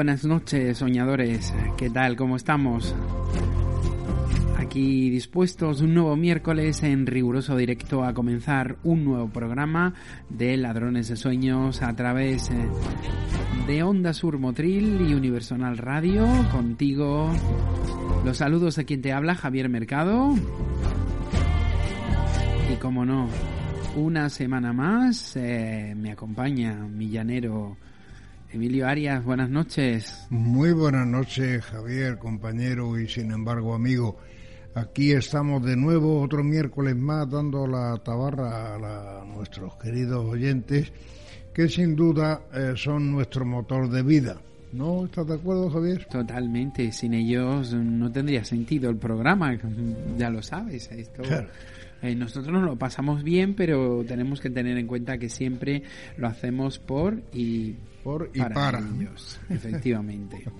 Buenas noches, soñadores. ¿Qué tal? ¿Cómo estamos? Aquí dispuestos un nuevo miércoles en riguroso directo a comenzar un nuevo programa de Ladrones de Sueños a través eh, de Onda Sur Motril y Universal Radio. Contigo los saludos a quien te habla, Javier Mercado. Y como no, una semana más eh, me acompaña mi llanero Emilio Arias, buenas noches. Muy buenas noches, Javier, compañero y sin embargo amigo. Aquí estamos de nuevo otro miércoles más dando la tabarra a, nuestros queridos oyentes, que sin duda eh, son nuestro motor de vida. ¿No estás de acuerdo, Javier? Totalmente. Sin ellos no tendría sentido el programa, ya lo sabes. Esto... Eh, nosotros nos lo pasamos bien, pero tenemos que tener en cuenta que siempre lo hacemos por y por y para, ellos, efectivamente.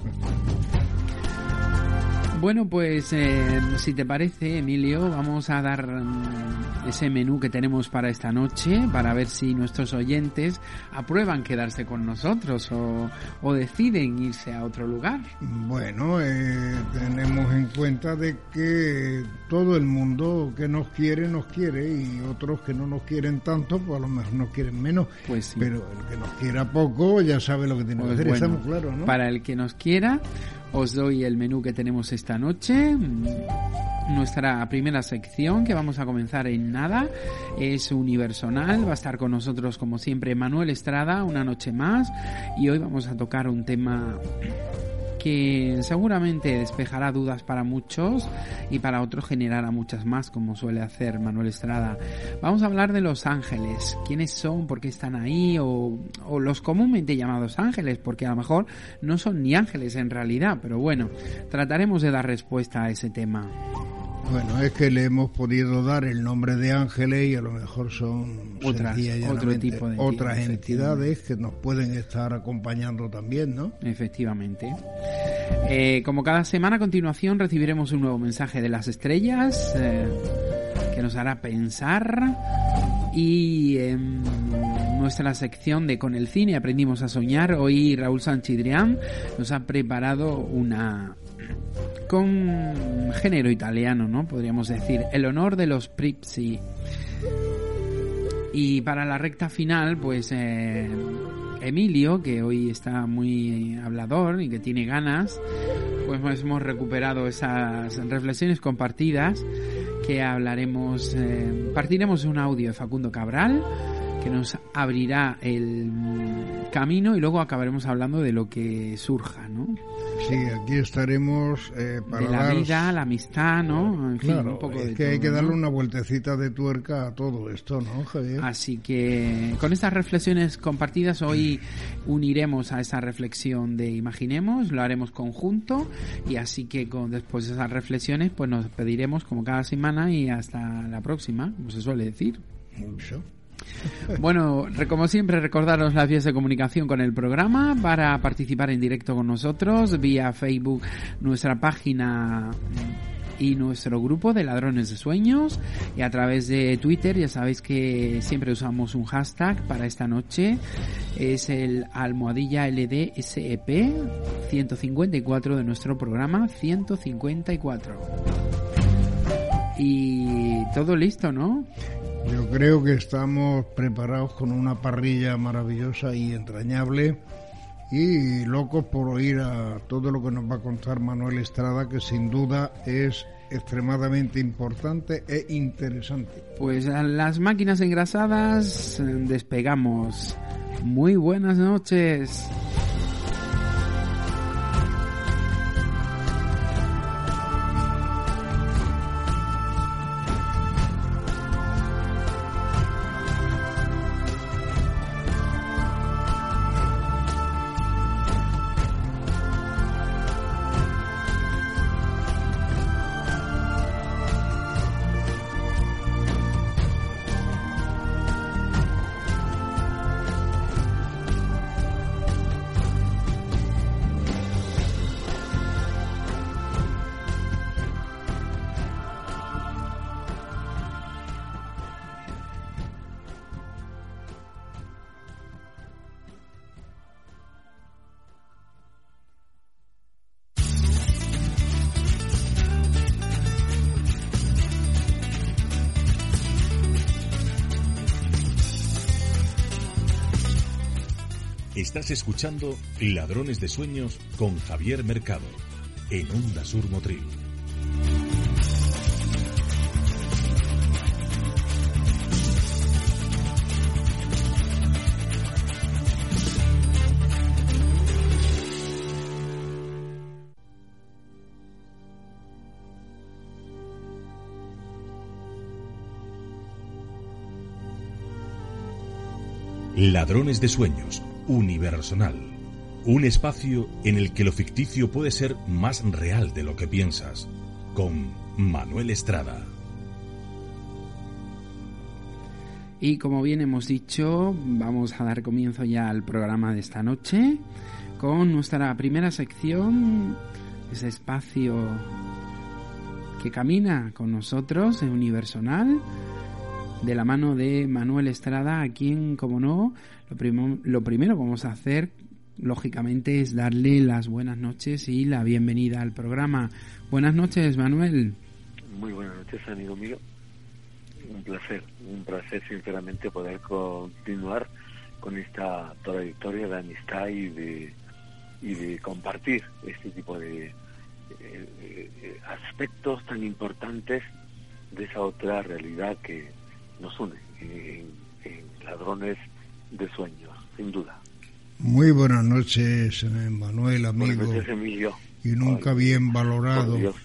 Bueno, pues eh, si te parece, Emilio, vamos a dar mm, ese menú que tenemos para esta noche para ver si nuestros oyentes aprueban quedarse con nosotros o, o deciden irse a otro lugar. Bueno, eh, tenemos en cuenta de que todo el mundo que nos quiere, nos quiere y otros que no nos quieren tanto, pues a lo mejor nos quieren menos. Pues sí. Pero el que nos quiera poco ya sabe lo que tiene pues que hacer, bueno, estamos claros, ¿no? Para el que nos quiera, os doy el menú que tenemos esta noche. Nuestra primera sección que vamos a comenzar en nada es universal. Va a estar con nosotros como siempre Manuel Estrada una noche más y hoy vamos a tocar un tema que seguramente despejará dudas para muchos y para otros generará muchas más, como suele hacer Manuel Estrada. Vamos a hablar de los ángeles, quiénes son, por qué están ahí, o, o los comúnmente llamados ángeles, porque a lo mejor no son ni ángeles en realidad, pero bueno, trataremos de dar respuesta a ese tema. Bueno, es que le hemos podido dar el nombre de ángeles y a lo mejor son Otras, otro tipo de otras entidades, que nos pueden estar acompañando también, ¿no? Efectivamente. Eh, como cada semana a continuación recibiremos un nuevo mensaje de las estrellas eh, que nos hará pensar y en nuestra sección de Con el cine aprendimos a soñar hoy Raúl Sanchidrián nos ha preparado una con género italiano, ¿no? Podríamos decir, el honor de los Pripsi. Y para la recta final, pues eh, Emilio, que hoy está muy hablador y que tiene ganas, pues hemos recuperado esas reflexiones compartidas que hablaremos, eh, partiremos un audio de Facundo Cabral que nos abrirá el camino y luego acabaremos hablando de lo que surja, ¿no? Sí, aquí estaremos eh, para de la dar- vida, la amistad, ¿no? En fin, Claro, un poco es de que hay todo, que darle ¿no? una vueltecita de tuerca a todo esto, ¿no, Javier? Así que con estas reflexiones compartidas hoy uniremos a esa reflexión de Imaginemos, lo haremos conjunto y así que con, después de esas reflexiones pues nos pediremos como cada semana y hasta la próxima, como se suele decir. Eso. Bueno, como siempre, recordaros las vías de comunicación con el programa para participar en directo con nosotros vía Facebook, nuestra página y nuestro grupo de ladrones de sueños y a través de Twitter ya sabéis que siempre usamos un hashtag para esta noche es el almohadilla LDSEP 154 de nuestro programa 154 y todo listo, ¿no? Yo creo que estamos preparados con una parrilla maravillosa y entrañable y locos por oír a todo lo que nos va a contar Manuel Estrada, que sin duda es extremadamente importante e interesante. Pues a las máquinas engrasadas eh, despegamos. Muy buenas noches. Estás escuchando Ladrones de Sueños con Javier Mercado en Onda Sur Motril. Ladrones de Sueños, Universal. Un espacio en el que lo ficticio puede ser más real de lo que piensas. Con Manuel Estrada. Y como bien hemos dicho, vamos a dar comienzo ya al programa de esta noche con nuestra primera sección, ese espacio que camina con nosotros en Universal, de la mano de Manuel Estrada, a quien, como no, lo, lo primero vamos a hacer, lógicamente, es darle las buenas noches y la bienvenida al programa. Buenas noches, Manuel. Muy buenas noches, amigo mío. Un placer, un placer sinceramente poder continuar con esta trayectoria de amistad y de, y de compartir este tipo de eh, eh, aspectos tan importantes de esa otra realidad que nos une en, en ladrones de sueños, sin duda. Muy buenas noches, Manuel, Buenas amigo, noches, Emilio. y nunca Ay, bien valorado. Por Dios,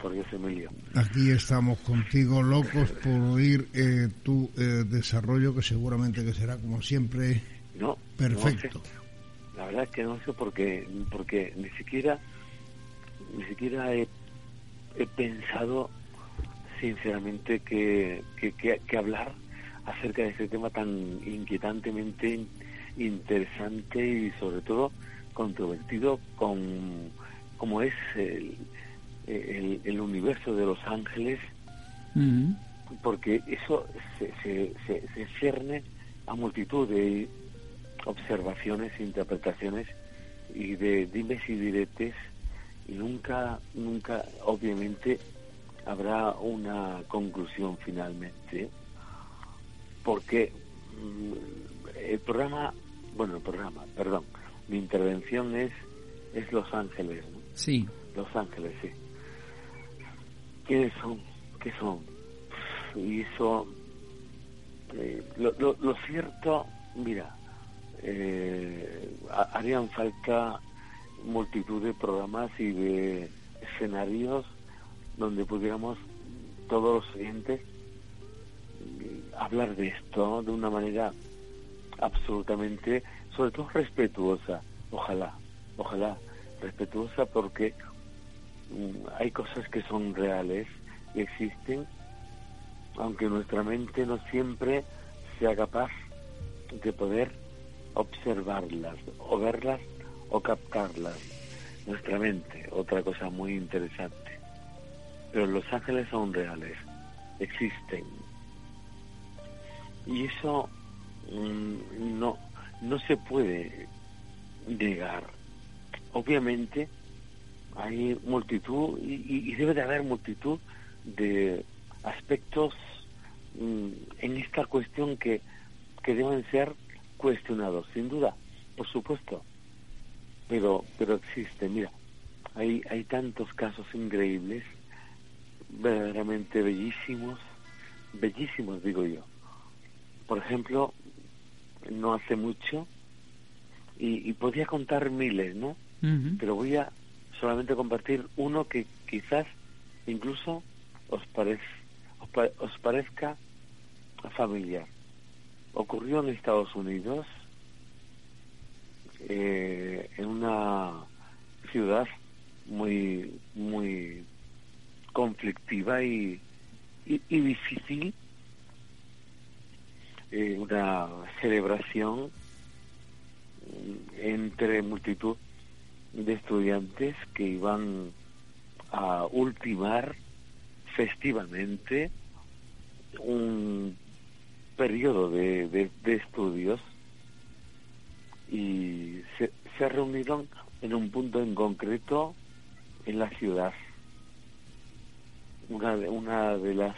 por Dios, Emilio. Aquí estamos contigo, locos por oír eh, tu eh, desarrollo, que seguramente que será, como siempre, No, perfecto. no sé. La verdad es que no sé porque porque ni siquiera ni siquiera he, he pensado sinceramente que, que, que- que hablar acerca de este tema tan inquietantemente in- interesante y sobre todo controvertido con como es el, el, el universo de los ángeles porque eso se, se, se, se cierne a multitud de observaciones, interpretaciones y de dimes y diretes y nunca, nunca, obviamente, habrá una conclusión finalmente, porque mm, el programa, bueno, el programa, perdón, mi intervención es, es Los Ángeles, ¿no? Sí. Los Ángeles, sí. ¿Quiénes son? ¿Qué son? Y eso, eh, lo, lo- lo cierto, mira, eh, ha- harían falta multitud de programas y de escenarios donde pudiéramos todos los oyentes hablar de esto de una manera absolutamente, sobre todo respetuosa, ojalá, ojalá, respetuosa porque mm, hay cosas que son reales y existen, aunque nuestra mente no siempre sea capaz de poder observarlas o verlas o captarlas. Nuestra mente, otra cosa muy interesante. Pero los ángeles son reales, existen. Y eso mm, no, no se puede negar. Obviamente hay multitud y, debe de haber multitud de aspectos mm, en esta cuestión que, que deben ser cuestionados, sin duda, por supuesto. Pero, pero existe, mira, hay, hay tantos casos increíbles, verdaderamente bellísimos, bellísimos digo yo. Por ejemplo, no hace mucho, y, podía contar miles, ¿no? Pero voy a solamente compartir uno que quizás incluso os, parez, os parezca familiar ocurrió en Estados Unidos, eh, en una ciudad muy, muy conflictiva y, y, difícil, eh, una celebración entre multitud de estudiantes que iban a ultimar festivamente un periodo de, de, estudios y se, se reunieron en un punto en concreto en la ciudad. Una de, una de las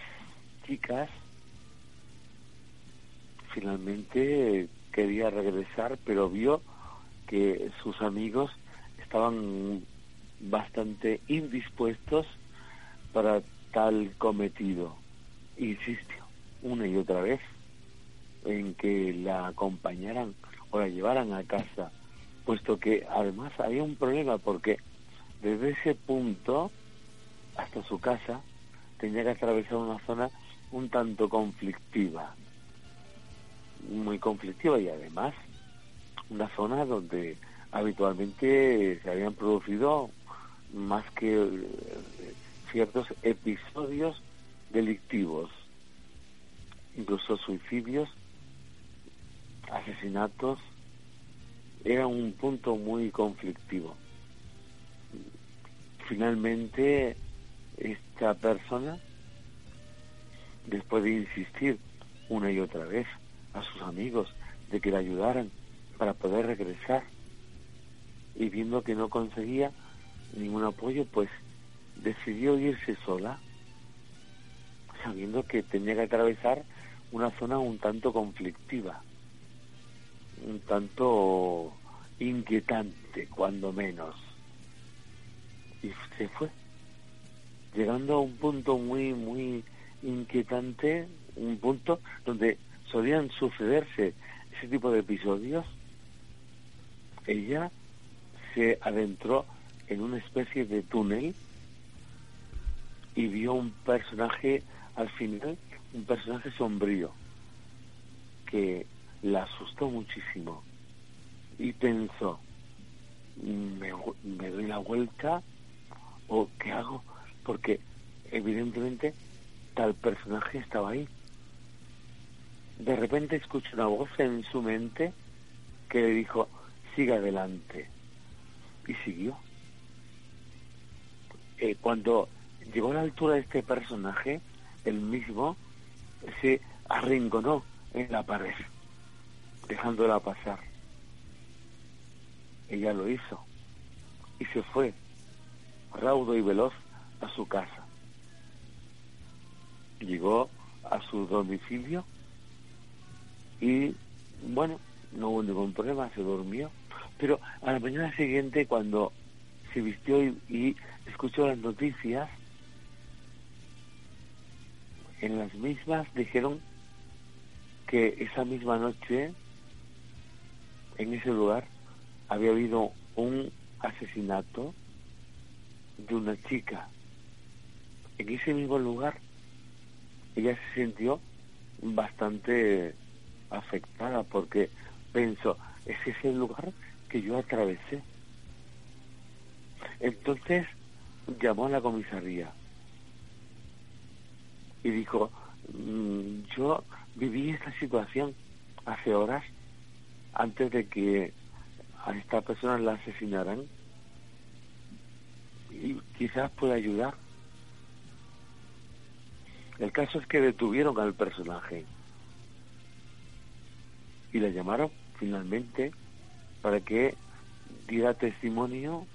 chicas finalmente quería regresar, pero vio que sus amigos estaban bastante indispuestos para tal cometido. Insistió una y otra vez en que la acompañaran o la llevaran a casa, puesto que además había un problema porque desde ese punto hasta su casa tenía que atravesar una zona un tanto conflictiva, muy conflictiva y además una zona donde habitualmente se habían producido más que eh, ciertos episodios delictivos, incluso suicidios asesinatos era un punto muy conflictivo. Finalmente, persona, después de insistir una y otra vez a sus amigos de que le ayudaran para poder regresar, y viendo que no conseguía ningún apoyo, pues decidió irse sola, sabiendo que tenía que atravesar una zona un tanto conflictiva un tanto inquietante, cuando menos. Y se fue, llegando a un punto muy, muy inquietante, un punto donde solían sucederse ese tipo de episodios, ella se adentró en una especie de túnel y vio un personaje al final, un personaje sombrío, que la asustó muchísimo y pensó, ¿me, doy la vuelta o qué hago? Porque evidentemente tal personaje estaba ahí. De repente escuchó una voz en su mente que le dijo, siga adelante. Y siguió. Eh, cuando llegó a la altura de este personaje, el mismo se arrinconó en la pared dejándola pasar. Ella lo hizo y se fue, raudo y veloz, a su casa. Llegó a su domicilio y, bueno, no hubo ningún problema, se durmió. Pero a la mañana siguiente, cuando se vistió y, escuchó las noticias, en las mismas dijeron que esa misma noche en ese lugar había habido un asesinato de una chica. En ese mismo lugar ella se sintió bastante afectada porque pensó, ese es el lugar que yo atravesé. Entonces llamó a la comisaría y dijo, mm, yo viví esta situación hace horas antes de que a esta persona la asesinaran y quizás pueda ayudar. El caso es que detuvieron al personaje y le llamaron finalmente para que diera testimonio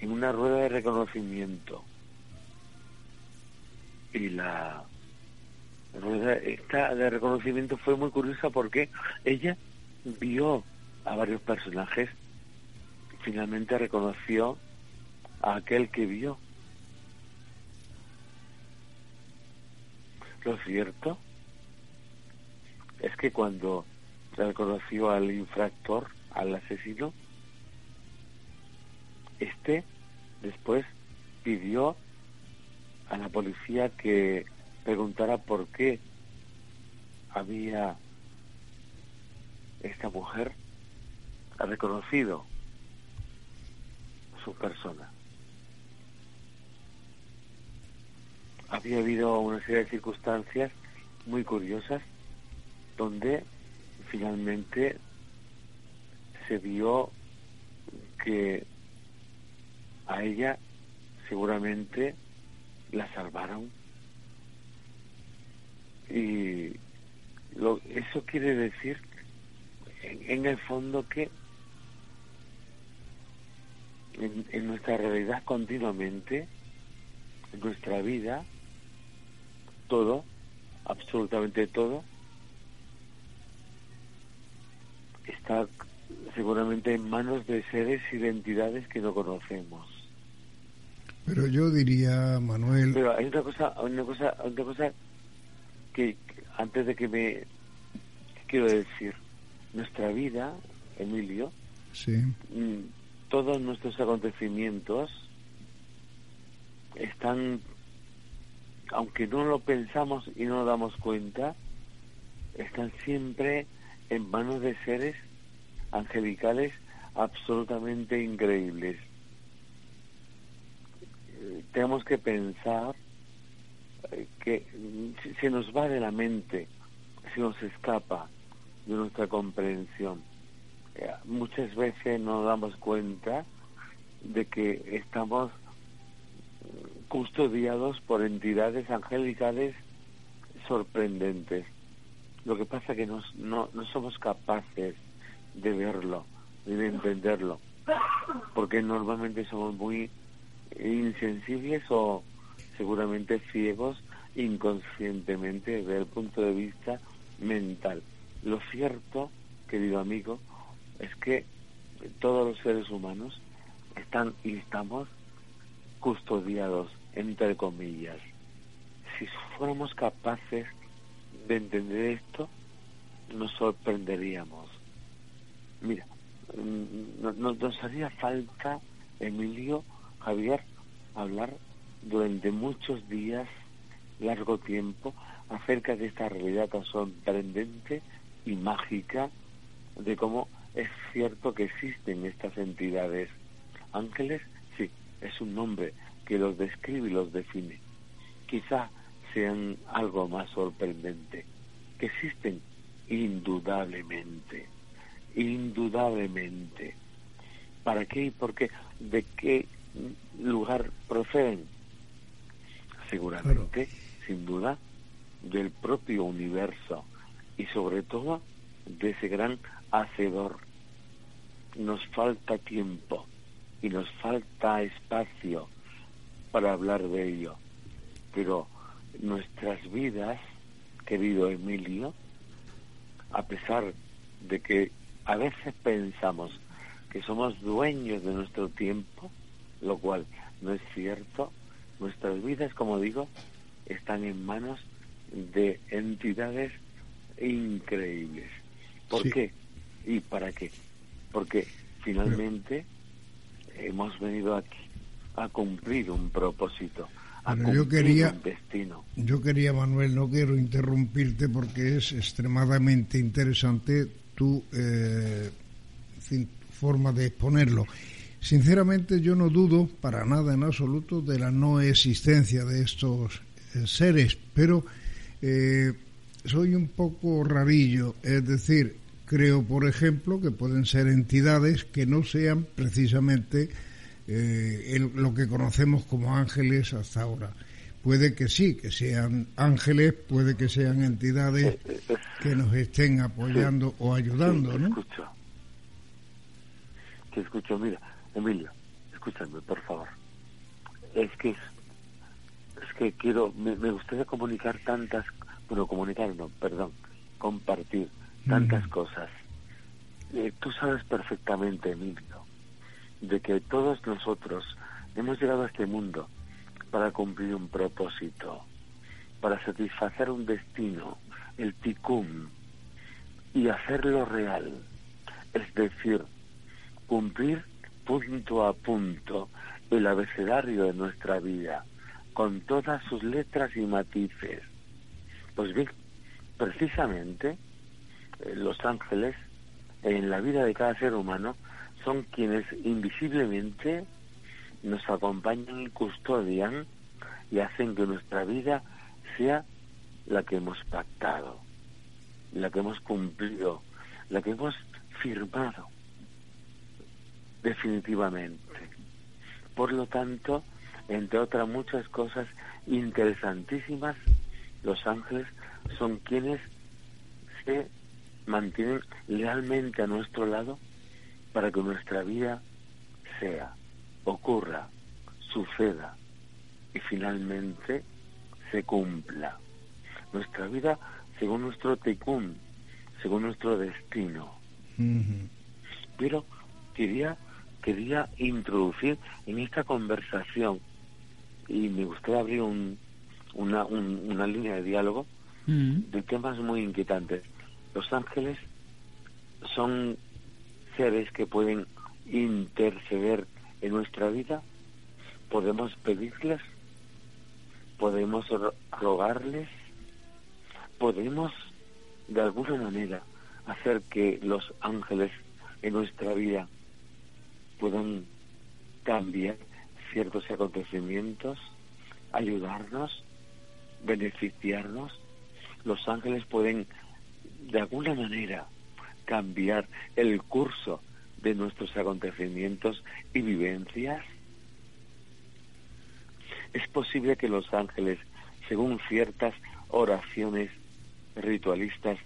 en una rueda de reconocimiento. Y la rueda esta de reconocimiento fue muy curiosa porque ella vio a varios personajes finalmente reconoció a aquel que vio. Lo cierto es que cuando reconoció al infractor, al asesino, este después pidió a la policía que preguntara por qué había esta mujer reconocido su persona. Había habido una serie de circunstancias muy curiosas donde finalmente se vio que a ella seguramente la salvaron. Y lo, eso quiere decir en, el fondo que en, en, nuestra realidad continuamente, en nuestra vida, todo, absolutamente todo, está seguramente en manos de seres y de entidades que no conocemos. Pero yo diría, Manuel. Pero hay otra cosa, una cosa, otra cosa que, antes de que me quiero decir, nuestra vida, Emilio, sí. Mm, todos nuestros acontecimientos están, aunque no lo pensamos y no nos damos cuenta, están siempre en manos de seres angelicales absolutamente increíbles. Eh, tenemos que pensar que se nos va de la mente, se nos escapa de nuestra comprensión. Eh, muchas veces nos damos cuenta de que estamos custodiados por entidades angelicales sorprendentes. Lo que pasa es que no, no somos capaces de verlo, de entenderlo, porque normalmente somos muy insensibles o seguramente ciegos inconscientemente desde el punto de vista mental. Lo cierto, querido amigo, es que todos los seres humanos están y estamos custodiados, entre comillas. Si fuéramos capaces de entender esto, nos sorprenderíamos. Mira, mm, nos haría falta, Emilio, Javier, hablar durante muchos días, largo tiempo, acerca de esta realidad tan sorprendente y mágica de cómo es cierto que existen estas entidades. Ángeles, sí, es un nombre que los describe y los define. Quizá sean algo más sorprendente, que existen indudablemente, indudablemente. ¿Para qué y por qué? ¿De qué lugar proceden? seguramente, sin duda, del propio universo y sobre todo de ese gran hacedor. Nos falta tiempo y nos falta espacio para hablar de ello, pero nuestras vidas, querido Emilio, a pesar de que a veces pensamos que somos dueños de nuestro tiempo, lo cual no es cierto, Nuestras vidas, como digo, están en manos de entidades increíbles. ¿Por qué? ¿Y para qué? Porque finalmente hemos venido aquí a cumplir un propósito, a Pero cumplir yo quería- un destino. Yo quería, Manuel, no quiero interrumpirte porque es extremadamente interesante tu eh, forma de exponerlo. Sinceramente, yo no dudo para nada en absoluto de la no existencia de estos eh, seres, pero eh, soy un poco rarillo, es decir, creo, por ejemplo, que pueden ser entidades que no sean precisamente eh, el- lo que conocemos como ángeles hasta ahora. Puede que sí, que sean ángeles, puede que sean entidades que nos estén apoyando o ayudando, Sí, ¿no? escucho. Que escucho, mira, Emilio, escúchame, por favor. Es que es, es que quiero, me, me gustaría comunicar tantas, bueno, comunicar no, perdón, compartir tantas Ujú. cosas. Eh, tú sabes perfectamente, Emilio, de que todos nosotros hemos llegado a este mundo para cumplir un propósito, para satisfacer un destino, el ticum, y hacerlo real. Es decir, cumplir punto a punto el abecedario de nuestra vida, con todas sus letras y matices. Pues bien, precisamente eh, los ángeles en la vida de cada ser humano son quienes invisiblemente nos acompañan y custodian y hacen que nuestra vida sea la que hemos pactado, la que hemos cumplido, la que hemos firmado definitivamente. Por lo tanto, entre otras muchas cosas interesantísimas, los ángeles son quienes se mantienen lealmente a nuestro lado para que nuestra vida sea, ocurra, suceda y finalmente se cumpla. Nuestra vida según nuestro ticún, según nuestro destino. Pero quería, quería introducir en esta conversación y me gustaría abrir un, una, un- una línea de diálogo Mm. de temas muy inquietantes. Los ángeles son seres que pueden interceder en nuestra vida, podemos pedirles, podemos ro- rogarles, podemos de alguna manera hacer que los ángeles en nuestra vida puedan cambiar ciertos acontecimientos, ayudarnos, beneficiarnos. Los ángeles pueden de alguna manera cambiar el curso de nuestros acontecimientos y vivencias. Es posible que los ángeles, según ciertas oraciones ritualistas,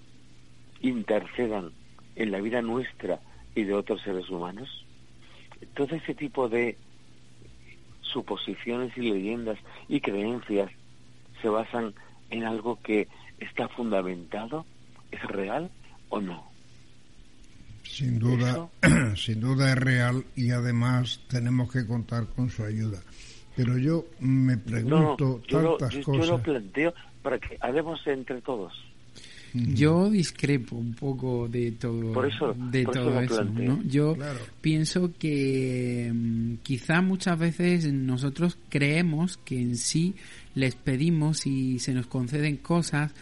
intercedan en la vida nuestra y de otros seres humanos. Todo ese tipo de suposiciones y leyendas y creencias se basan en algo que está fundamentado, es real o no. Sin duda, sin duda es real y además tenemos que contar con su ayuda. Pero yo me No, pregunto yo lo, tantas yo- yo lo cosas. planteo para que hablemos entre todos. Yo discrepo un poco de todo, Por eso- de por todo eso. Yo Claro. pienso que mm, quizá muchas veces nosotros creemos que en sí les pedimos y se nos conceden cosas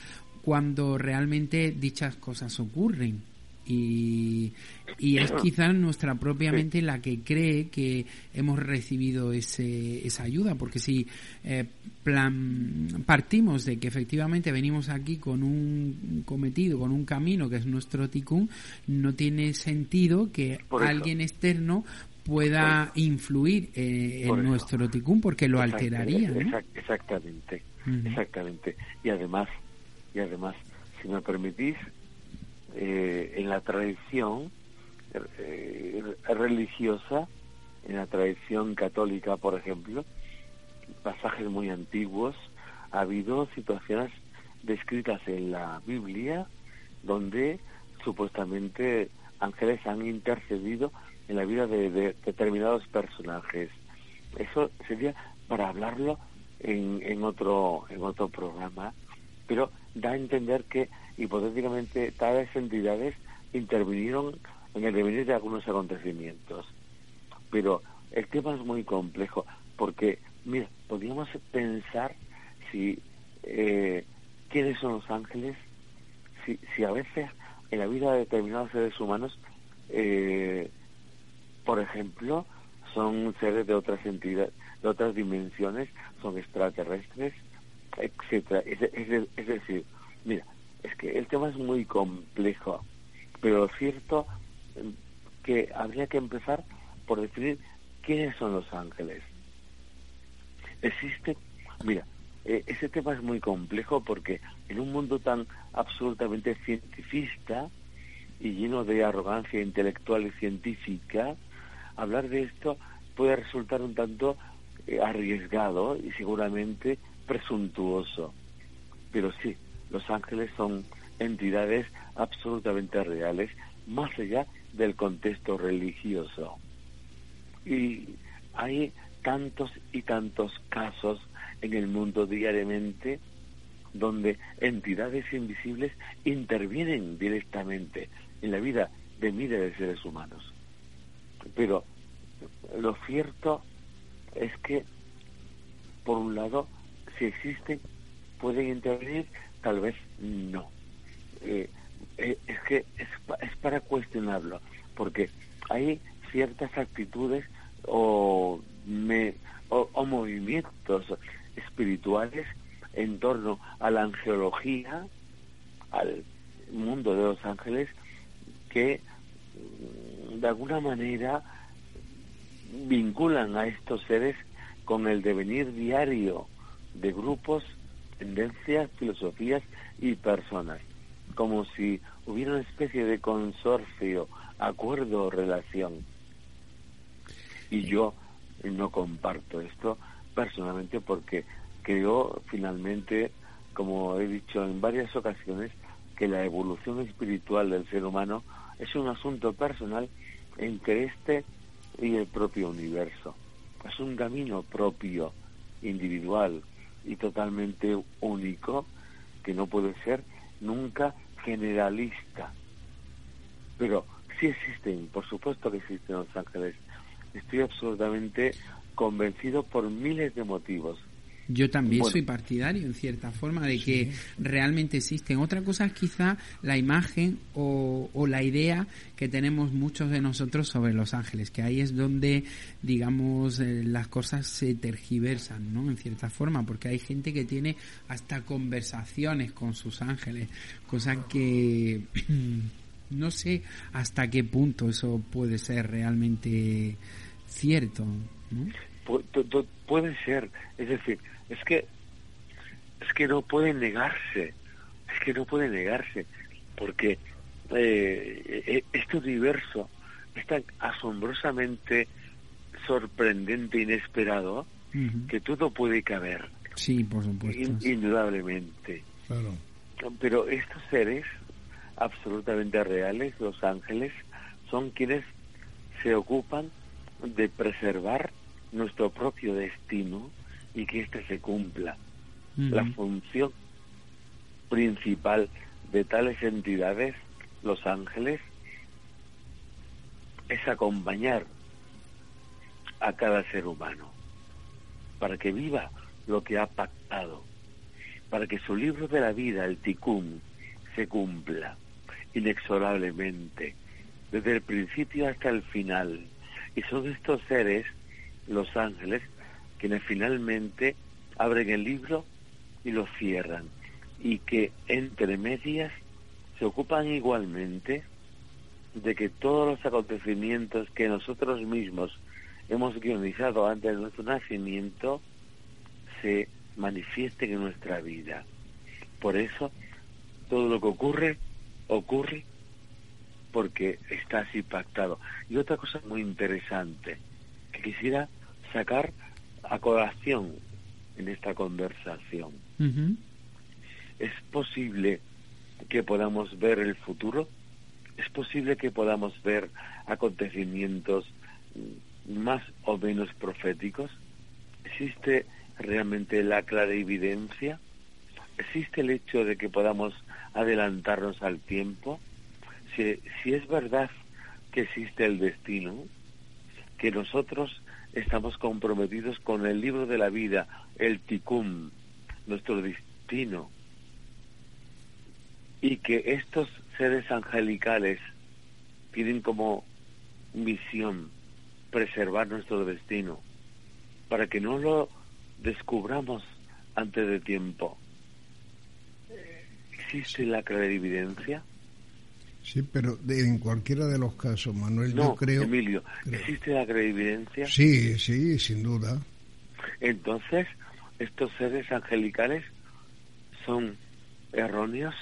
cuando realmente dichas cosas ocurren. Y, y es quizá nuestra propia mente la que cree que hemos recibido ese, esa ayuda, porque si eh, plan, partimos de que efectivamente venimos aquí con un cometido, con un camino que es nuestro ticún, no tiene sentido que alguien externo pueda influir eh, en eso. nuestro ticún porque lo Exact- alteraría, ¿no? exact- exactamente, exactamente. Y además, y además, si me permitís, eh, en la tradición eh, religiosa, en la tradición católica, por ejemplo, pasajes muy antiguos, ha habido situaciones descritas en la Biblia donde supuestamente ángeles han intercedido en la vida de, de determinados personajes. Eso sería para hablarlo en, en otro en otro programa, pero da a entender que hipotéticamente tales entidades intervinieron en el devenir de algunos acontecimientos. Pero el tema es muy complejo, porque, mira, podríamos pensar si eh, quiénes son los ángeles, si, si a veces en la vida de determinados seres humanos, eh, por ejemplo, son seres de otras entidades, de otras dimensiones, son extraterrestres, etcétera. Es, es, decir, mira, es que el tema es muy complejo, pero lo cierto que habría que empezar por definir quiénes son los ángeles. Existe, mira, eh, ese tema es muy complejo porque en un mundo tan absolutamente cientifista y lleno de arrogancia intelectual y científica, hablar de esto puede resultar un tanto eh, arriesgado y seguramente presuntuoso. Pero sí, los ángeles son entidades absolutamente reales, más allá del contexto religioso. Y hay tantos y tantos casos en el mundo diariamente donde entidades invisibles intervienen directamente en la vida de miles de seres humanos. Pero lo cierto es que, por un lado, si existen, pueden intervenir, tal vez no. Eh, eh, es que es, para cuestionarlo, porque hay ciertas actitudes o, me, o, movimientos espirituales en torno a la angelología, al mundo de los ángeles, que mm, de alguna manera vinculan a estos seres con el devenir diario de grupos, tendencias, filosofías y personas, como si hubiera una especie de consorcio, acuerdo o relación. Y yo no comparto esto personalmente porque creo finalmente, como he dicho en varias ocasiones, que la evolución espiritual del ser humano es un asunto personal entre este y el propio universo. Es un camino propio, individual y totalmente único que no puede ser nunca generalista. Pero sí existen, por supuesto que existen los ángeles. Estoy absolutamente convencido por miles de motivos. Yo también soy partidario, en cierta forma, de que realmente existen. Otra cosa es quizá la imagen o, la idea que tenemos muchos de nosotros sobre los ángeles, que ahí es donde, digamos, eh, las cosas se tergiversan, ¿no? En cierta forma, porque hay gente que tiene hasta conversaciones con sus ángeles, cosa que no sé hasta qué punto eso puede ser realmente cierto, ¿no? puede ser, es decir, es que es que no puede negarse, es que no puede negarse, porque eh, e, este universo es tan asombrosamente sorprendente, inesperado, que todo puede caber. Sí, por supuesto. indudablemente. Pero estos seres absolutamente reales, los ángeles, son quienes se ocupan de preservar nuestro propio destino y que éste se cumpla. La función principal de tales entidades, los ángeles, es acompañar a cada ser humano para que viva lo que ha pactado, para que su libro de la vida, el Tikkun, se cumpla inexorablemente, desde el principio hasta el final. Y son estos seres los ángeles, quienes finalmente abren el libro y lo cierran, y que entre medias se ocupan igualmente de que todos los acontecimientos que nosotros mismos hemos guionizado antes de nuestro nacimiento se manifiesten en nuestra vida. Por eso, todo lo que ocurre, ocurre porque está así pactado. Y otra cosa muy interesante, que quisiera sacar a colación en esta conversación. ¿Es posible que podamos ver el futuro? ¿Es posible que podamos ver acontecimientos más o menos proféticos? ¿Existe realmente la clara evidencia? ¿Existe el hecho de que podamos adelantarnos al tiempo? Si, si es verdad que existe el destino, que nosotros estamos comprometidos con el libro de la vida, el ticum, nuestro destino, y que estos seres angelicales tienen como misión preservar nuestro destino, para que no lo descubramos antes de tiempo. ¿Existe la clarividencia? Sí, pero en cualquiera de los casos, Manuel, no, yo creo... Emilio, ¿existe la clarividencia? Sí, sí, sin duda. Entonces, estos seres angelicales son erróneos,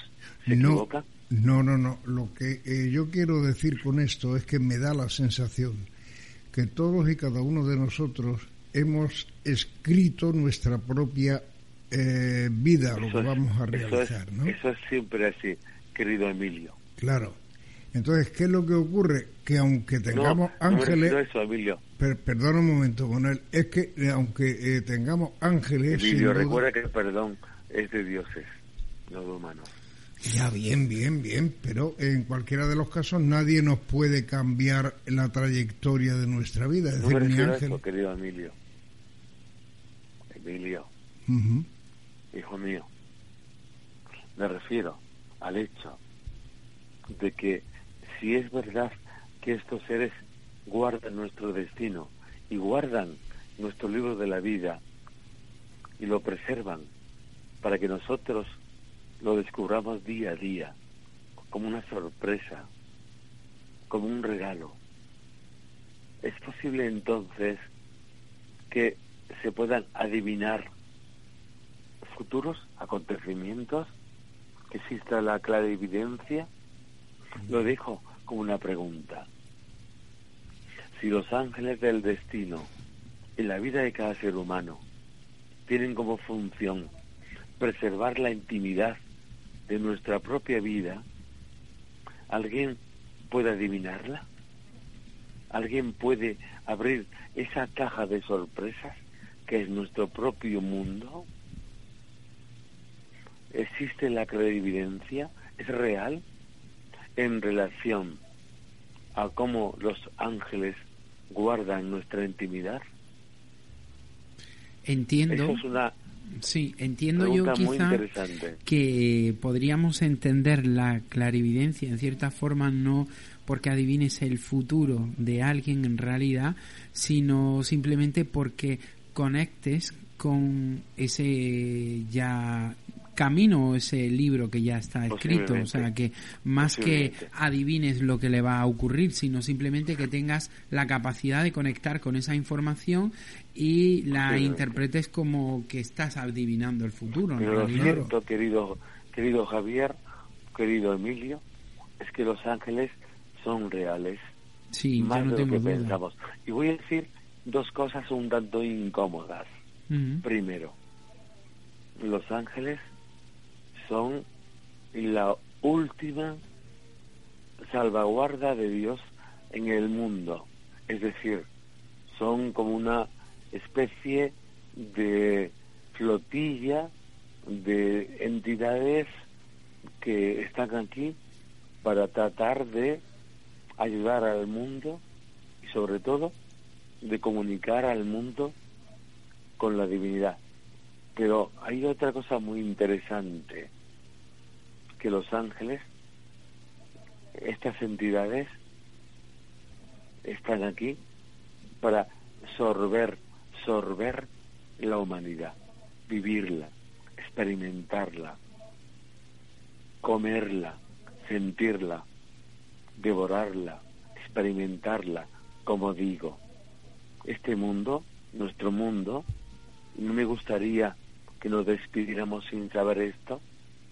se no, equivocan. No, no, no. Lo que eh, yo quiero decir con esto es que me da la sensación que todos y cada uno de nosotros hemos escrito nuestra propia eh, vida, lo que vamos a realizar, eso es, ¿no? Eso es siempre así, querido Emilio. Claro. Entonces, ¿qué es lo que ocurre? Que aunque tengamos no, ángeles... No eso, Emilio. Per, perdona un momento, Manuel. Es que eh, aunque eh, tengamos ángeles... Emilio, recuerda duda... que el perdón es de dioses, no de humanos. Ya, bien, bien, bien, pero en cualquiera de los casos nadie nos puede cambiar la trayectoria de nuestra vida. Es no decir, me a ángel. eso, querido Emilio. Emilio, hijo mío, me refiero al hecho de que si es verdad que estos seres guardan nuestro destino y guardan nuestro libro de la vida y lo preservan para que nosotros lo descubramos día a día como una sorpresa, como un regalo. ¿Es posible entonces que se puedan adivinar futuros acontecimientos? ¿Que exista la clara evidencia? Lo dejo como una pregunta. Si los ángeles del destino en la vida de cada ser humano tienen como función preservar la intimidad de nuestra propia vida, ¿alguien puede adivinarla? ¿Alguien puede abrir esa caja de sorpresas que es nuestro propio mundo? ¿Existe la clarividencia? ¿Es real en relación a cómo los ángeles guardan nuestra intimidad? Entiendo. Eso es una Sí, entiendo yo quizá que podríamos entender la clarividencia en cierta forma no porque adivines el futuro de alguien en realidad, sino simplemente porque conectes con ese ya camino ese libro que ya está escrito, o sea que más que adivines lo que le va a ocurrir, sino simplemente que tengas la capacidad de conectar con esa información y la interpretes como que estás adivinando el futuro. Pero lo cierto, querido, querido Javier, querido Emilio, es que los ángeles son reales, Sí, más no de lo que duda. pensamos. Y voy a decir dos cosas un tanto incómodas. Primero, los ángeles son la última salvaguarda de Dios en el mundo. Es decir, son como una especie de flotilla de entidades que están aquí para tratar de ayudar al mundo y sobre todo de comunicar al mundo con la divinidad. Pero hay otra cosa muy interesante, que los ángeles, estas entidades, están aquí para sorber, sorber la humanidad, vivirla, experimentarla, comerla, sentirla, devorarla, experimentarla, como digo. Este mundo, nuestro mundo, no me gustaría que nos despidiéramos sin saber esto.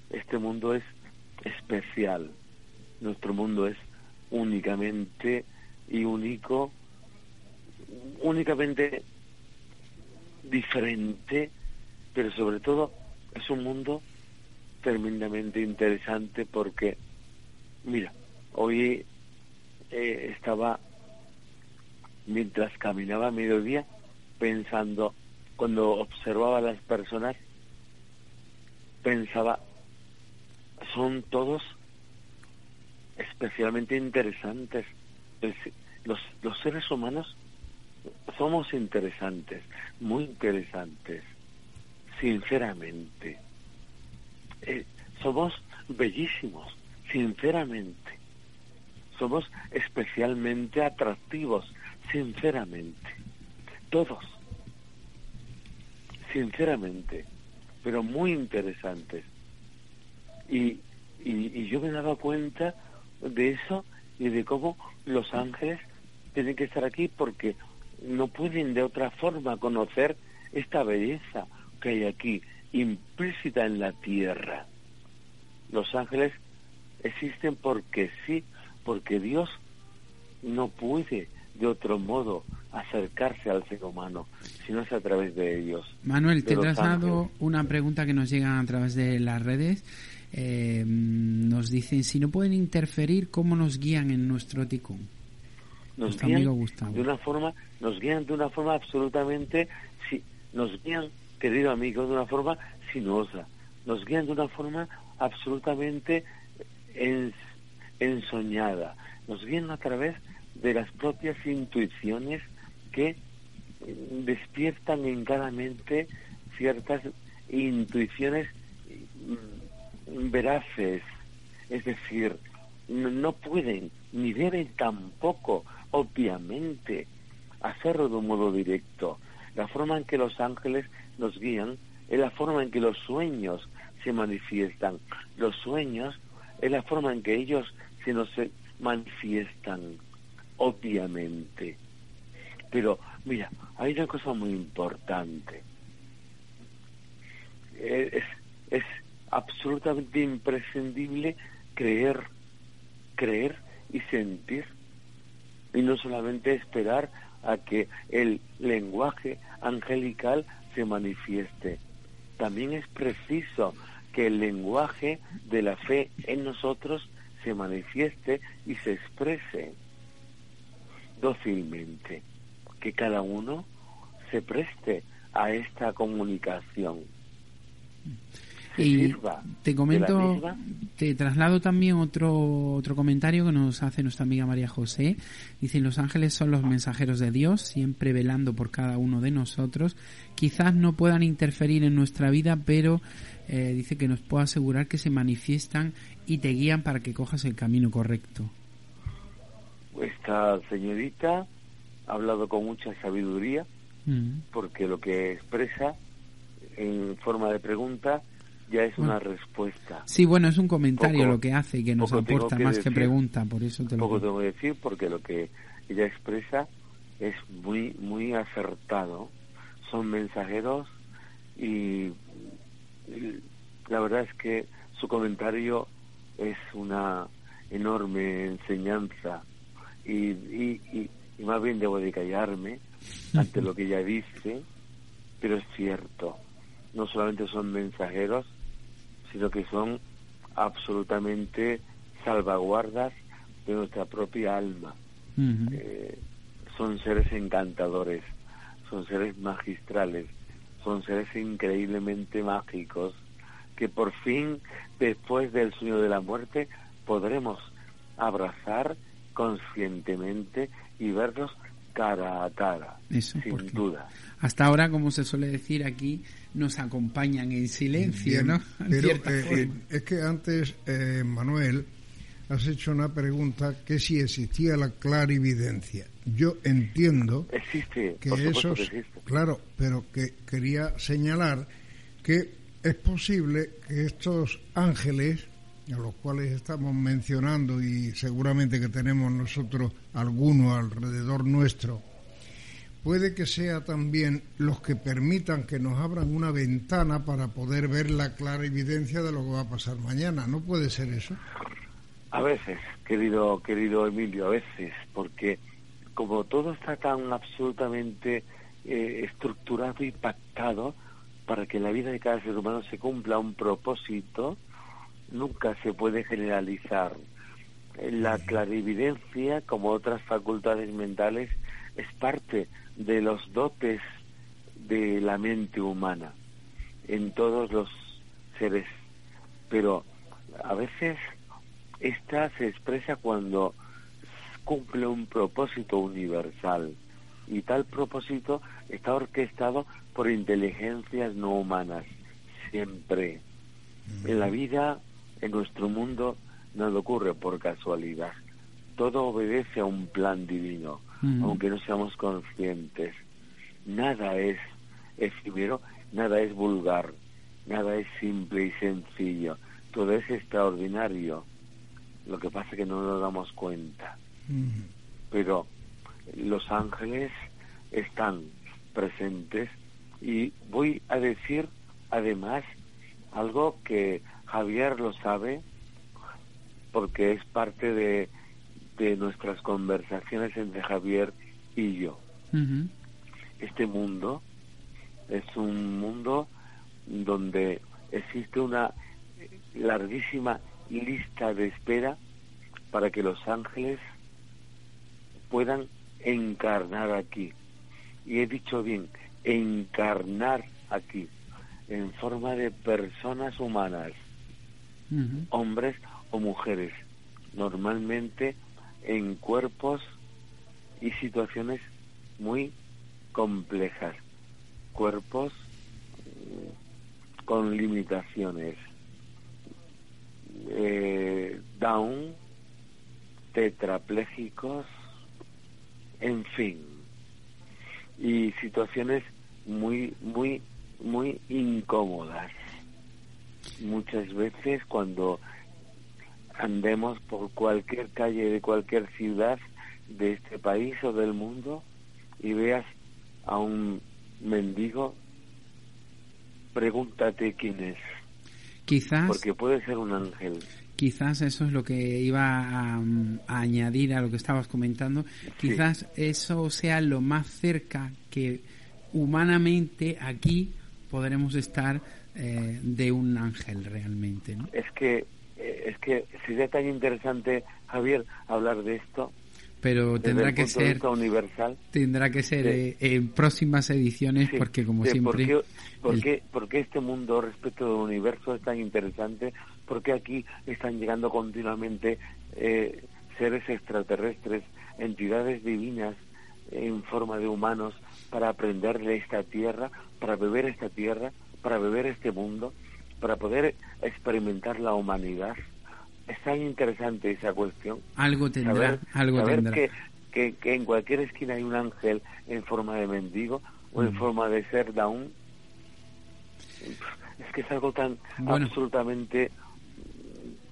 Este mundo es especial. Nuestro mundo es únicamente y único, únicamente diferente, pero sobre todo es un mundo tremendamente interesante porque, mira, hoy eh, estaba, mientras caminaba a mediodía, pensando, cuando observaba a las personas, pensaba, son todos especialmente interesantes. Es- los, los seres humanos somos interesantes, muy interesantes, sinceramente. Eh, somos bellísimos, sinceramente. Somos especialmente atractivos, sinceramente. Todos. Sinceramente. Pero muy interesantes. Y, y, yo me dado cuenta de eso y de cómo los ángeles tienen que estar aquí porque no pueden de otra forma conocer esta belleza que hay aquí, implícita en la tierra. Los ángeles existen porque sí, porque Dios no puede de otro modo acercarse al ser humano, sino es a través de ellos. Manuel, te he trasladado una pregunta que nos llega a través de las redes. Eh, nos dicen si no pueden interferir, ¿cómo nos guían en nuestro ticún? Nos guían de una forma, nos guían de una forma absolutamente, si, nos guían, querido amigo, de una forma sinuosa, nos guían de una forma absolutamente ensoñada, nos guían a través de las propias intuiciones que despiertan en cada mente ciertas intuiciones mm, veraces, es decir, no pueden ni deben tampoco, obviamente, hacerlo de un modo directo. La forma en que los ángeles nos guían es la forma en que los sueños se manifiestan. Los sueños es la forma en que ellos se nos manifiestan, obviamente. Pero, mira, hay una cosa muy importante. Es, es absolutamente imprescindible creer, creer y sentir, y no solamente esperar a que el lenguaje angelical se manifieste. También es preciso que el lenguaje de la fe en nosotros se manifieste y se exprese dócilmente, que cada uno se preste a esta comunicación. y te comento, te traslado también otro otro comentario que nos hace nuestra amiga María José. Dicen los ángeles son los mensajeros de Dios, siempre velando por cada uno de nosotros. Quizás no puedan interferir en nuestra vida, pero eh, dice que nos puede asegurar que se manifiestan y te guían para que cojas el camino correcto. Esta señorita ha hablado con mucha sabiduría, mm. porque lo que expresa en forma de pregunta ya es una respuesta. Sí, bueno, es un comentario lo que hace y que nos aporta más que pregunta, por eso te lo Poco tengo que decir porque lo que ella expresa es muy muy acertado. Son mensajeros y la verdad es que su comentario es una enorme enseñanza y, y, más bien debo de callarme ante lo que ella dice, pero es cierto, no solamente son mensajeros, sino que son absolutamente salvaguardas de nuestra propia alma. Eh, son seres encantadores, son seres magistrales, son seres increíblemente mágicos que por fin, después del sueño de la muerte, podremos abrazar conscientemente y verlos cara a cara, sin duda. Hasta ahora, como se suele decir aquí, nos acompañan en silencio, ¿no? Pero eh, eh, es que antes, eh, Manuel, has hecho una pregunta que si existía la clarividencia. Yo entiendo existe, que eso, claro, pero que quería señalar que es posible que estos ángeles a los cuales estamos mencionando y seguramente que tenemos nosotros algunos alrededor nuestro, puede que sea también los que permitan que nos abran una ventana para poder ver la clara evidencia de lo que va a pasar mañana. ¿No puede ser eso? A veces, querido, querido Emilio, a veces, porque como todo está tan absolutamente eh, estructurado y pactado para que la vida de cada ser humano se cumpla un propósito, nunca se puede generalizar. La clarividencia, como otras facultades mentales, es parte de los dotes de la mente humana en todos los seres. Pero a veces esta se expresa cuando cumple un propósito universal. y tal propósito está orquestado por inteligencias no humanas, siempre. En la vida, en nuestro mundo, nada ocurre por casualidad. Todo obedece a un plan divino, aunque no seamos conscientes. Nada es efímero, nada es vulgar, nada es simple y sencillo. Todo es extraordinario. Lo que pasa es que no nos damos cuenta. Pero los ángeles están presentes y voy a decir además algo que Javier lo sabe porque es parte de, de nuestras conversaciones entre Javier y yo. Este mundo es un mundo donde existe una larguísima lista de espera para que los ángeles puedan encarnar aquí. Y he dicho bien, encarnar aquí, en forma de personas humanas, hombres o mujeres, normalmente en cuerpos y situaciones muy complejas, cuerpos mm, con limitaciones, eh, down, tetraplégicos, en fin, y situaciones muy, muy, muy incómodas. Muchas veces cuando andemos por cualquier calle de cualquier ciudad de este país o del mundo y veas a un mendigo, pregúntate quién es. Quizás. Porque puede ser un ángel. Quizás eso es lo que iba a, añadir a lo que estabas comentando. Quizás eso sea lo más cerca que humanamente aquí podremos estar eh, de un ángel realmente. ¿no? Es que eh, es que sería tan interesante Javier hablar de esto pero tendrá que ser universal tendrá que ser eh, en próximas ediciones porque como siempre ¿por qué, porque este mundo respecto del universo es tan interesante porque aquí están llegando continuamente eh, seres extraterrestres entidades divinas en forma de humanos para aprender de esta tierra para beber esta tierra para beber este mundo para poder experimentar la humanidad es tan interesante esa cuestión. Algo tendrá, algo tendrá. Que, que, que, en cualquier esquina hay un ángel en forma de mendigo o en mm. forma de ser down. Es que es algo tan absolutamente eh,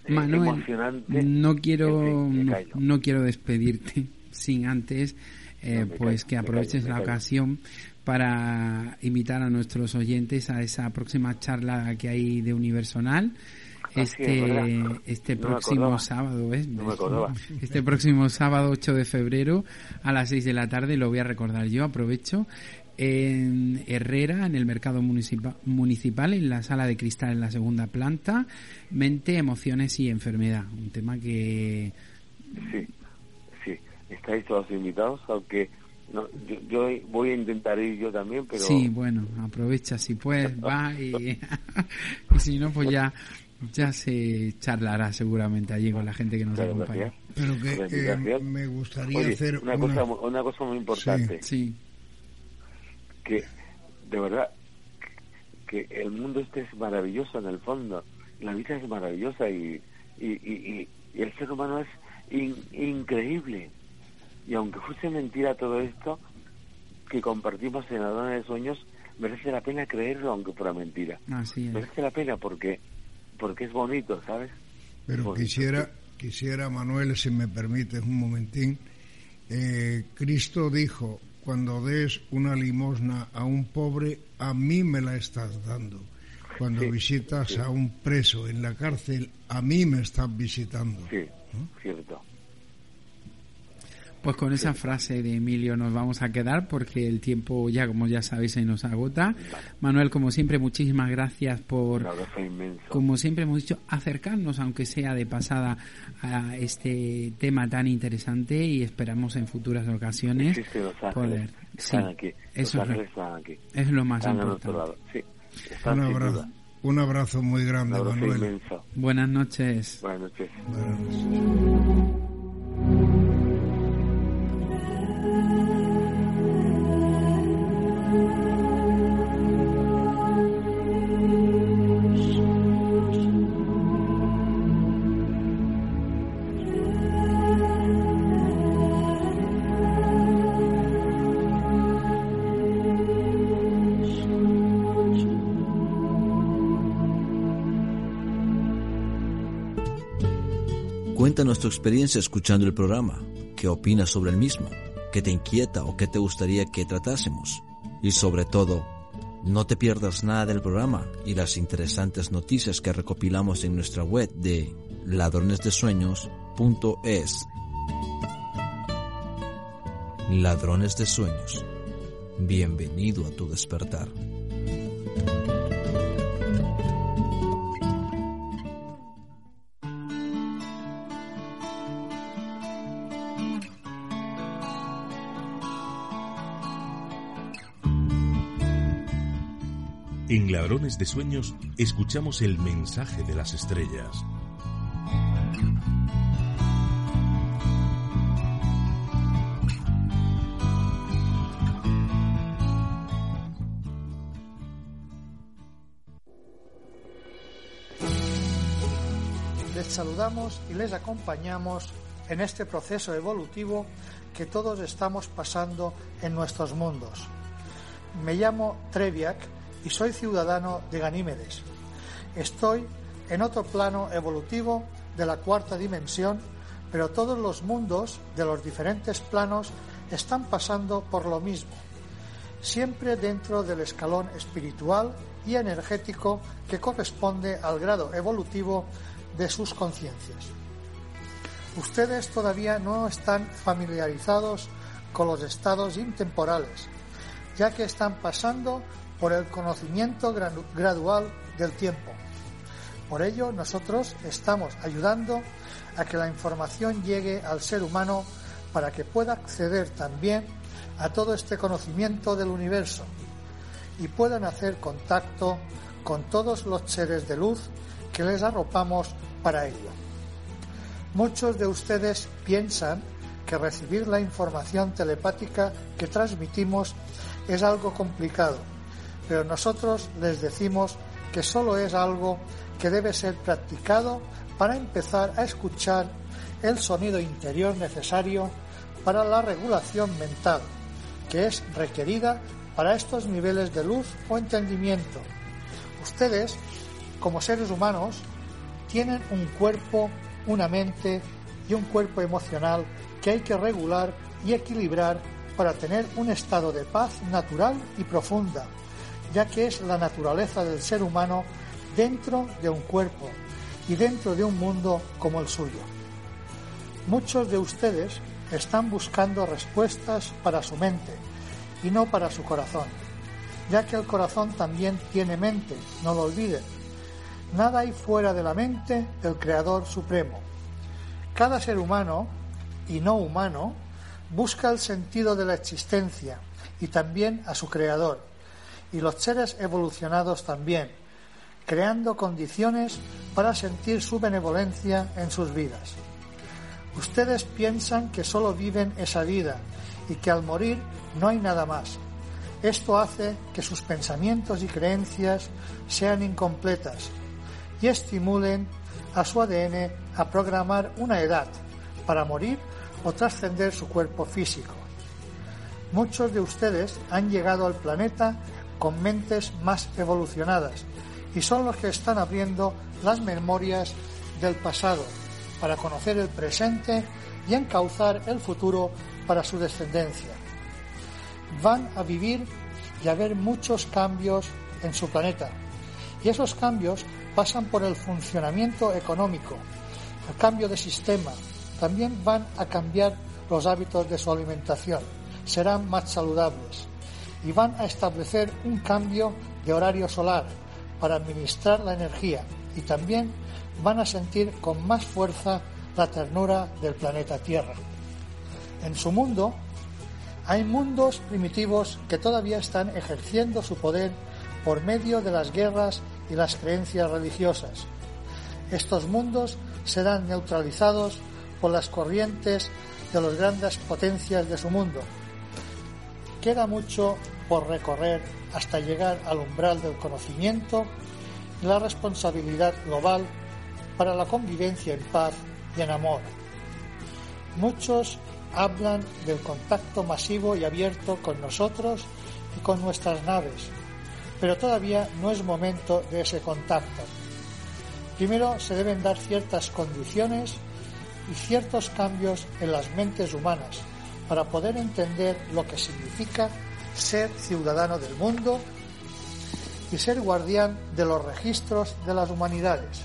emocionante. No quiero, no, quiero despedirte sin antes eh, pues que aproveches la ocasión para invitar a nuestros oyentes a esa próxima charla que hay de Universonal este, este próximo sábado, ¿ves? este próximo sábado 8 de febrero a las 6 de la tarde, lo voy a recordar yo, aprovecho, en Herrera, en el mercado municipal, municipal, en la sala de cristal en la segunda planta, mente, emociones y enfermedad, un tema que... Sí, sí, estáis todos invitados, aunque no, yo, voy a intentar ir yo también, pero... Sí, bueno, aprovecha si puedes, va y, y si no, pues ya ya se charlará seguramente allí con la gente que nos acompaña. Pero que eh, me gustaría hacer una, Cosa, una cosa muy importante. Sí. Que de verdad que el mundo este es maravilloso en el fondo. La vida es maravillosa y, y, y, el ser humano es increíble. Y aunque fuese mentira todo esto que compartimos en la zona de sueños, merece la pena creerlo aunque fuera mentira. Así Merece la pena porque porque es bonito, ¿sabes? Pero quisiera, quisiera, Manuel, si me permites un momentín, eh, Cristo dijo, cuando des una limosna a un pobre, a mí me la estás dando. Cuando visitas a un preso en la cárcel, a mí me estás visitando. Sí, cierto. Pues con esa frase de Emilio nos vamos a quedar porque el tiempo ya, como ya sabéis, se nos agota. Manuel, como siempre, muchísimas gracias por, como siempre hemos dicho, acercarnos, aunque sea de pasada, a este tema tan interesante y esperamos en futuras ocasiones poder. Sí, aquí. Eso es, lo más importante. un, abrazo, un abrazo muy grande, Manuel. Buenas noches. Buenas noches. Buenas noches. Cuéntanos tu experiencia escuchando el programa. ¿Qué opinas sobre el mismo? ¿Qué te inquieta o qué te gustaría que tratásemos? Y sobre todo, no te pierdas nada del programa y las interesantes noticias que recopilamos en nuestra web de ladronesdesueños.es. Ladrones de Sueños. Bienvenido a tu despertar. En Ladrones de Sueños escuchamos el mensaje de las estrellas. Les saludamos y les acompañamos en este proceso evolutivo que todos estamos pasando en nuestros mundos. Me llamo Treviak y soy ciudadano de Ganímedes. Estoy en otro plano evolutivo de la cuarta dimensión, pero todos los mundos de los diferentes planos están pasando por lo mismo, siempre dentro del escalón espiritual y energético que corresponde al grado evolutivo de sus conciencias. Ustedes todavía no están familiarizados con los estados intemporales, ya que están pasando por el conocimiento gradual del tiempo. Por ello, nosotros estamos ayudando a que la información llegue al ser humano para que pueda acceder también a todo este conocimiento del universo y puedan hacer contacto con todos los seres de luz que les arropamos para ello. Muchos de ustedes piensan que recibir la información telepática que transmitimos es algo complicado pero nosotros les decimos que solo es algo que debe ser practicado para empezar a escuchar el sonido interior necesario para la regulación mental, que es requerida para estos niveles de luz o entendimiento. Ustedes, como seres humanos, tienen un cuerpo, una mente y un cuerpo emocional que hay que regular y equilibrar para tener un estado de paz natural y profunda ya que es la naturaleza del ser humano dentro de un cuerpo y dentro de un mundo como el suyo. Muchos de ustedes están buscando respuestas para su mente y no para su corazón, ya que el corazón también tiene mente, no lo olviden. Nada hay fuera de la mente del Creador Supremo. Cada ser humano y no humano busca el sentido de la existencia y también a su Creador, y los seres evolucionados también, creando condiciones para sentir su benevolencia en sus vidas. Ustedes piensan que solo viven esa vida y que al morir no hay nada más. Esto hace que sus pensamientos y creencias sean incompletas y estimulen a su ADN a programar una edad para morir o trascender su cuerpo físico. Muchos de ustedes han llegado al planeta con mentes más evolucionadas y son los que están abriendo las memorias del pasado para conocer el presente y encauzar el futuro para su descendencia. Van a vivir y a ver muchos cambios en su planeta. Y esos cambios pasan por el funcionamiento económico, el cambio de sistema, también van a cambiar los hábitos de su alimentación, serán más saludables y van a establecer un cambio de horario solar para administrar la energía y también van a sentir con más fuerza la ternura del planeta Tierra. En su mundo hay mundos primitivos que todavía están ejerciendo su poder por medio de las guerras y las creencias religiosas. Estos mundos serán neutralizados por las corrientes de las grandes potencias de su mundo, queda mucho por recorrer hasta llegar al umbral del conocimiento y la responsabilidad global para la convivencia en paz y en amor. Muchos hablan del contacto masivo y abierto con nosotros y con nuestras naves, pero todavía no es momento de ese contacto. Primero se deben dar ciertas condiciones y ciertos cambios en las mentes humanas para poder entender lo que significa ser ciudadano del mundo y ser guardián de los registros de las humanidades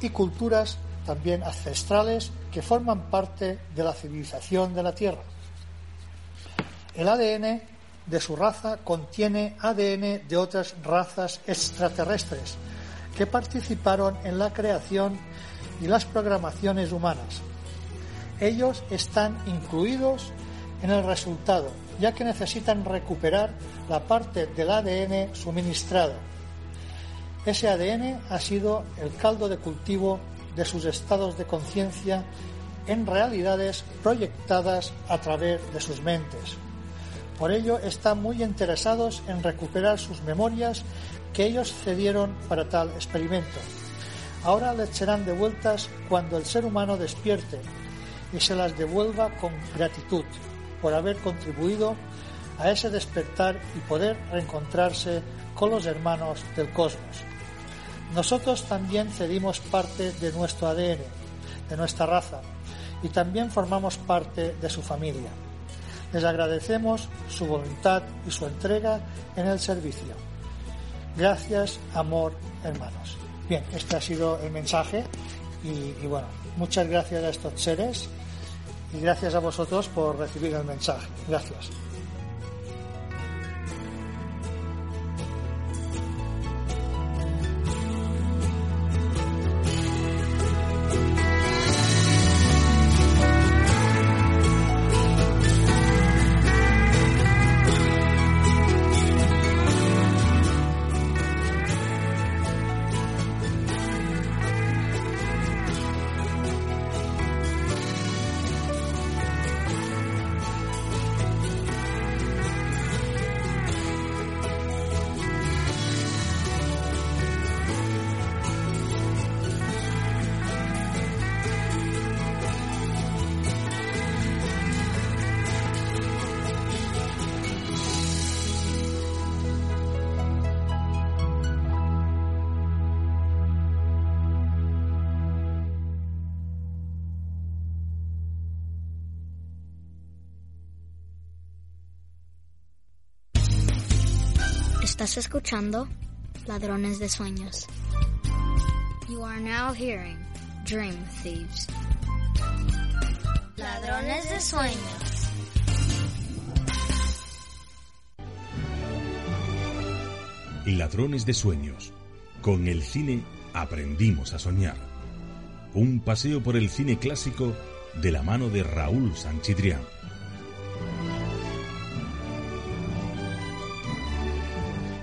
y culturas también ancestrales que forman parte de la civilización de la Tierra. El ADN de su raza contiene ADN de otras razas extraterrestres que participaron en la creación y las programaciones humanas. Ellos están incluidos en el resultado, ya que necesitan recuperar la parte del ADN suministrado. Ese ADN ha sido el caldo de cultivo de sus estados de conciencia en realidades proyectadas a través de sus mentes. Por ello están muy interesados en recuperar sus memorias que ellos cedieron para tal experimento. Ahora les serán devueltas cuando el ser humano despierte y se las devuelva con gratitud por haber contribuido a ese despertar y poder reencontrarse con los hermanos del cosmos. Nosotros también cedimos parte de nuestro ADN, de nuestra raza, y también formamos parte de su familia. Les agradecemos su voluntad y su entrega en el servicio. Gracias, amor, hermanos. Bien, este ha sido el mensaje y, bueno, muchas gracias a estos seres y gracias a vosotros por recibir el mensaje. Gracias. Escuchando Ladrones de Sueños. You are now hearing Dream Thieves. Ladrones de Sueños. Ladrones de Sueños. Con el cine aprendimos a soñar. Un paseo por el cine clásico de la mano de Raúl Sanchidrián.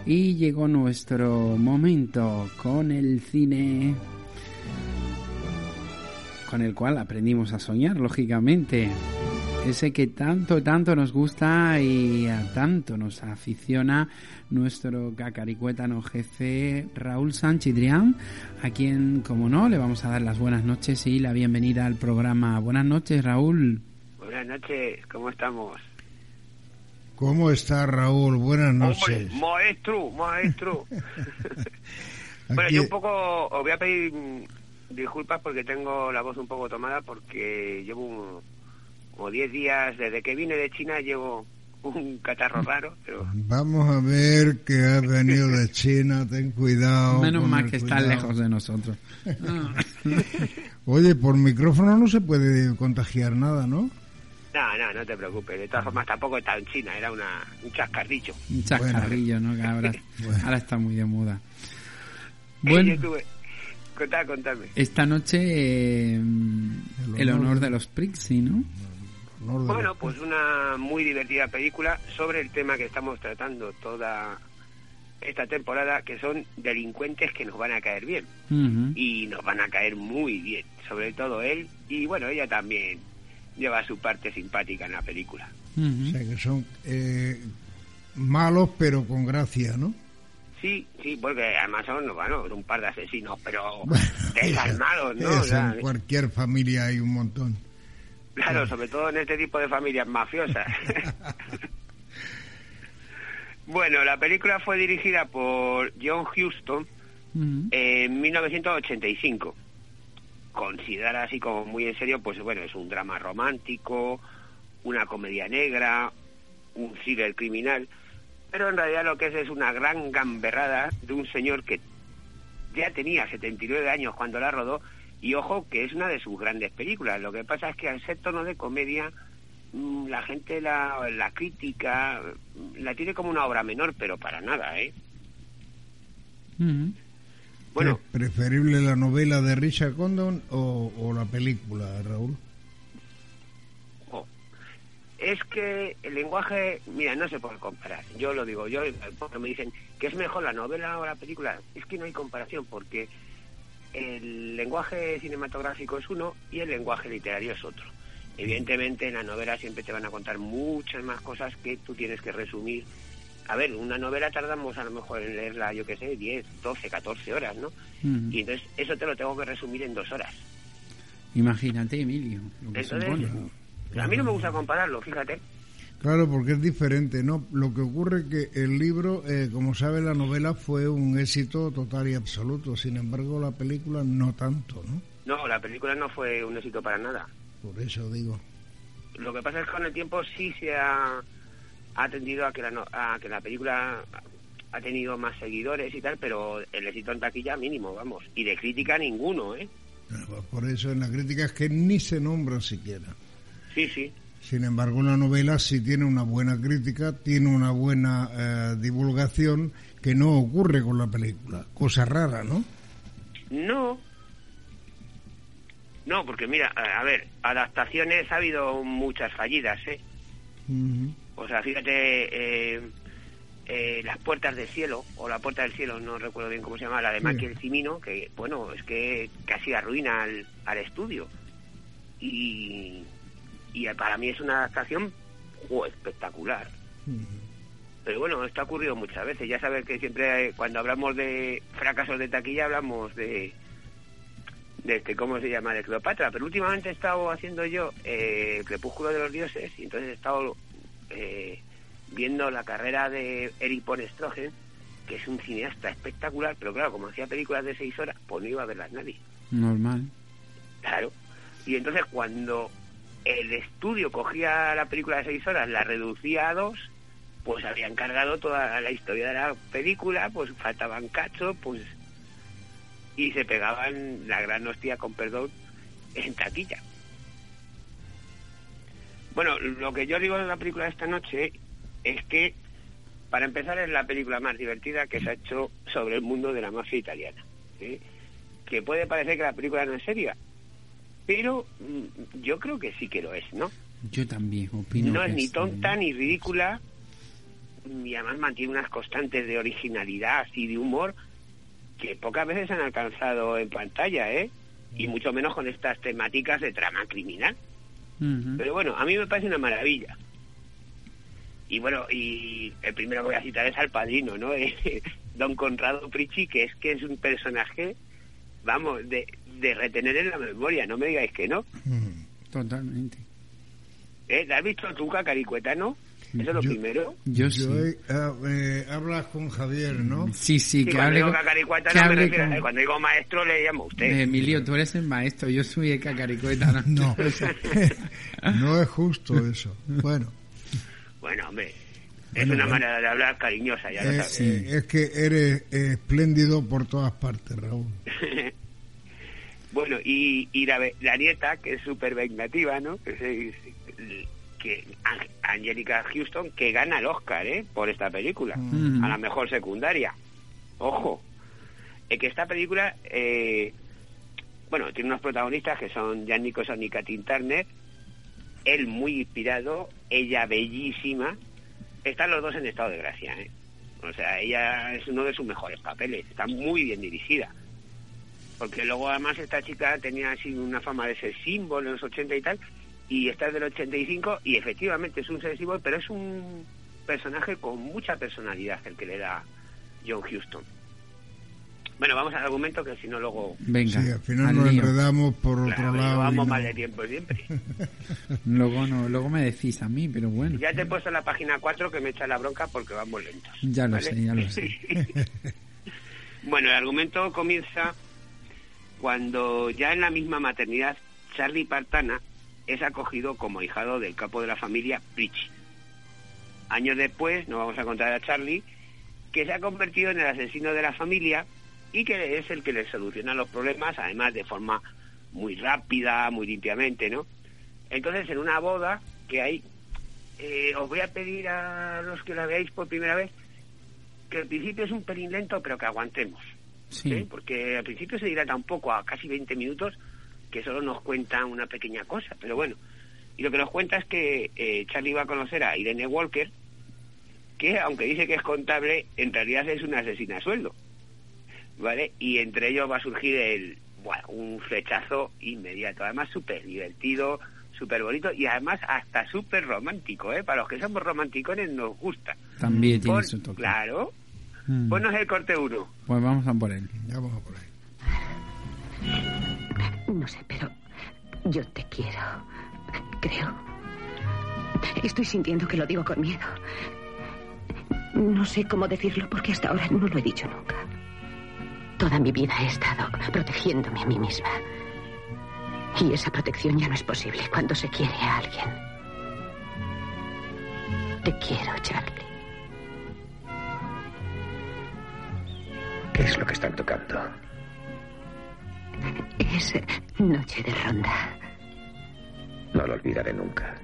Y llegó nuestro momento con el cine con el cual aprendimos a soñar, lógicamente. Ese que tanto, tanto nos gusta y a tanto nos aficiona nuestro cacaricuétano jefe Raúl Sanchidrián, a quien, como no, le vamos a dar las buenas noches y la bienvenida al programa. Buenas noches, Raúl. Buenas noches, ¿cómo estamos? ¿Cómo está Raúl? Buenas noches. maestro, maestro. bueno, yo un poco os voy a pedir disculpas porque tengo la voz un poco tomada porque llevo como 10 días desde que vine de China llevo un catarro raro, pero... Vamos a ver que has venido de China, ten cuidado. Menos mal que está lejos de nosotros. Oye, por micrófono no se puede contagiar nada, ¿no? No, no, no te preocupes. De todas formas, tampoco está en China, era una, un chascarrillo. Un chascarrillo, ¿no? Que ahora, ahora está muy de moda. Bueno, contame, contame. Esta noche eh, el, honor, de los Prixi, ¿no? Bueno, pues una muy divertida película sobre el tema que estamos tratando toda esta temporada, que son delincuentes que nos van a caer bien. Y nos van a caer muy bien. Sobre todo él y bueno, ella también lleva su parte simpática en la película. O sea que son eh, malos pero con gracia, ¿no? Sí, sí, porque además son bueno, un par de asesinos, pero desalmados, ¿no? en cualquier familia hay un montón. Claro, sobre todo en este tipo de familias mafiosas. bueno, la película fue dirigida por John Huston en 1985 considerar así como muy en serio, pues bueno, es un drama romántico, una comedia negra, un thriller criminal, pero en realidad lo que es es una gran gamberrada de un señor que ya tenía 79 años cuando la rodó y ojo que es una de sus grandes películas. Lo que pasa es que al ser tono de comedia mm, la gente la, la crítica la tiene como una obra menor, pero para nada, ¿eh? Bueno, ¿preferible la novela de Richard Condon o, la película, Raúl? Oh, es que el lenguaje, mira, no se puede comparar. Yo lo digo, yo porque me dicen que es mejor la novela o la película, es que no hay comparación porque el lenguaje cinematográfico es uno y el lenguaje literario es otro. Evidentemente en la novela siempre te van a contar muchas más cosas que tú tienes que resumir a ver, una novela tardamos a lo mejor en leerla, yo qué sé, 10, 12, 14 horas, ¿no? Y entonces eso te lo tengo que resumir en dos horas. Imagínate, Emilio. entonces, a mí no me gusta compararlo, fíjate. Claro, porque es diferente, ¿no? Lo que ocurre es que el libro, eh, como sabe, la novela fue un éxito total y absoluto. Sin embargo, la película no tanto, ¿no? No, la película no fue un éxito para nada. Por eso digo. Lo que pasa es que con el tiempo sí se ha ha tendido a que la, a que la película ha tenido más seguidores y tal, pero el éxito en taquilla mínimo, vamos. Y de crítica ninguno, ¿eh? Por eso en la crítica es que ni se nombra siquiera. Sí, sí. Sin embargo, una novela sí tiene una buena crítica, tiene una buena eh, divulgación que no ocurre con la película. Cosa rara, ¿no? No. No, porque mira, a ver, adaptaciones ha habido muchas fallidas, ¿eh? O sea, fíjate, eh, eh, Las Puertas del Cielo, o La Puerta del Cielo, no recuerdo bien cómo se llama, la de Michael Cimino, que, bueno, es que casi arruina al, al estudio. Y, y para mí es una adaptación espectacular. Pero bueno, esto ha ocurrido muchas veces. Ya sabes que siempre cuando hablamos de fracasos de taquilla hablamos de, de este, ¿cómo se llama? De Cleopatra. Pero últimamente he estado haciendo yo eh, el Crepúsculo de los Dioses y entonces he estado eh, viendo la carrera de Eric von Stroheim, que es un cineasta espectacular, pero claro, como hacía películas de seis horas, pues no iba a verlas nadie. Normal. Claro. Y entonces cuando el estudio cogía la película de seis horas, la reducía a dos, pues habían cargado toda la historia de la película, pues faltaban cachos, pues y se pegaban la gran hostia, con perdón, en taquilla. Bueno, lo que yo digo de la película de esta noche es que, para empezar, es la película más divertida que se ha hecho sobre el mundo de la mafia italiana. Que puede parecer que la película no es seria, pero mm, yo creo que sí que lo es, ¿no? Yo también opino. No es ni tonta ni ridícula, y además mantiene unas constantes de originalidad y de humor que pocas veces han alcanzado en pantalla, ¿eh? Y mucho menos con estas temáticas de trama criminal. Pero bueno, a mí me parece una maravilla. Y bueno, y el primero que voy a citar es al padrino, ¿no? Don Conrado Prichi, que es que es un personaje, vamos, de, de retener en la memoria, no me digáis que no. Totalmente. ¿Eh? ¿Has visto tu cacaricueta, no? Eso es lo primero. Yo sí. Ah, eh, hablas con Javier, ¿no? Sí, sí, que hable, con, no me refiero, Cuando digo maestro le llamo a usted. Eh, Emilio, tú eres el maestro, yo soy el cacaricueta. No, no, es justo eso. Bueno. Bueno, hombre, es una manera de hablar cariñosa, ya lo eh, sabes. Es que eres espléndido por todas partes, Raúl. bueno, y, y la, la, nieta, que es súper vengativa, ¿no? Que se, que Angelica Houston que gana el Oscar ¿eh? por esta película. Mm. a la mejor secundaria. Ojo. Es que esta película eh, bueno tiene unos protagonistas que son Jan Nicholson y Katin Turner. Él muy inspirado ella bellísima. Están los dos en estado de gracia ¿eh? o sea ella es uno de sus mejores papeles. Está muy bien dirigida. Porque luego además esta chica tenía así una fama de ser símbolo en los 80 y tal y está del 85 y efectivamente es un sensible, pero es un personaje con mucha personalidad el que le da John Houston. Bueno, vamos al argumento que si no luego... Venga, sí, al final nos enredamos por otro lado. Vamos mal de tiempo siempre. luego no, luego me decís a mí, pero bueno. Ya te he puesto la página 4 que me echa la bronca porque vamos lentos. Ya lo sé, ya lo sé. bueno, el argumento comienza cuando ya en la misma maternidad Charlie Partana es acogido como hijado del capo de la familia Pritchie. Años después, nos vamos a contar a Charlie, que se ha convertido en el asesino de la familia y que es el que le soluciona los problemas, además de forma muy rápida, muy limpiamente, ¿no? Entonces, en una boda que hay, eh, os voy a pedir a los que la veáis por primera vez que al principio es un pelín lento, pero que aguantemos. Sí. ¿eh? Porque al principio se dilata un poco, a casi 20 minutos, que solo nos cuenta una pequeña cosa, pero bueno. Y lo que nos cuenta es que eh, Charlie va a conocer a Irene Walker, que aunque dice que es contable, en realidad es una asesina a sueldo. ¿Vale? Y entre ellos va a surgir el, bueno, un flechazo inmediato. Además, súper divertido, súper bonito y además hasta súper romántico, ¿eh? Para los que somos románticones nos gusta. También tiene su toque. Claro. Mm. Ponnos el corte uno. Pues vamos a por él. Ya vamos a por él. No sé, pero yo te quiero. Creo. Estoy sintiendo que lo digo con miedo. No sé cómo decirlo porque hasta ahora no lo he dicho nunca. Toda mi vida he estado protegiéndome a mí misma. Y esa protección ya no es posible cuando se quiere a alguien. Te quiero, Charlie. ¿Qué es lo que están tocando? Es noche de ronda. No lo olvidaré nunca.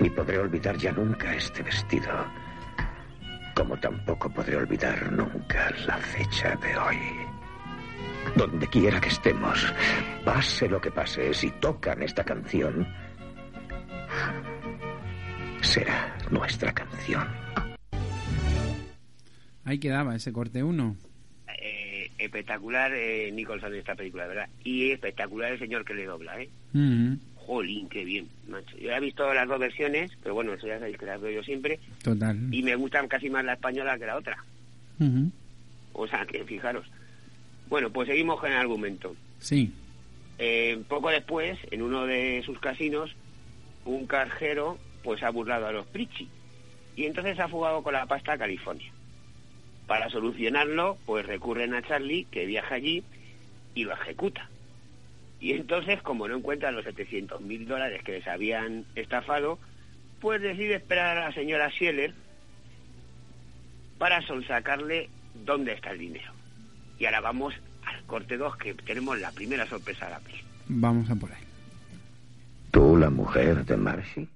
Ni podré olvidar ya nunca este vestido. Como tampoco podré olvidar nunca la fecha de hoy. Donde quiera que estemos, pase lo que pase, si tocan esta canción, será nuestra canción. Ahí quedaba ese corte 1 espectacular eh, Nicholson en esta película, ¿verdad? Y espectacular el señor que le dobla, ¿eh? Jolín, qué bien, macho. Yo he visto las dos versiones, pero bueno, eso ya sabéis que las veo yo siempre. Total. Y me gustan casi más la española que la otra. O sea, que fijaros. Bueno, pues seguimos con el argumento. Sí. Eh, poco después, en uno de sus casinos, un carjero pues ha burlado a los Pritchie y entonces ha fugado con la pasta a California. Para solucionarlo, pues recurren a Charlie, que viaja allí y lo ejecuta. Y entonces, como no encuentran los 700 mil dólares que les habían estafado, pues decide esperar a la señora Schieler para sonsacarle dónde está el dinero. Y ahora vamos al corte 2, que tenemos la primera sorpresa de la peli. Vamos a por ahí. ¿Tú, la mujer de Marcy?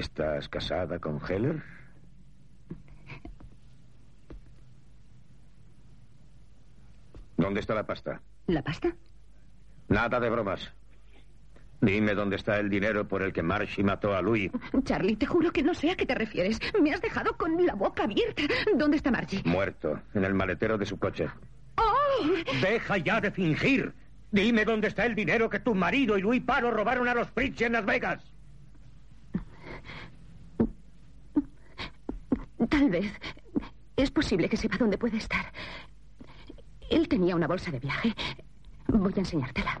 ¿Estás casada con Heller? ¿Dónde está la pasta? ¿La pasta? Nada de bromas. Dime dónde está el dinero por el que Marshy mató a Louis. Charlie, te juro que no sé a qué te refieres. Me has dejado con la boca abierta. ¿Dónde está Margie? Muerto, en el maletero de su coche. ¡Oh! Deja ya de fingir. Dime dónde está el dinero que tu marido y Louis Paro robaron a los Pritch en Las Vegas. Tal vez. Es posible que sepa dónde puede estar. Él tenía una bolsa de viaje. Voy a enseñártela.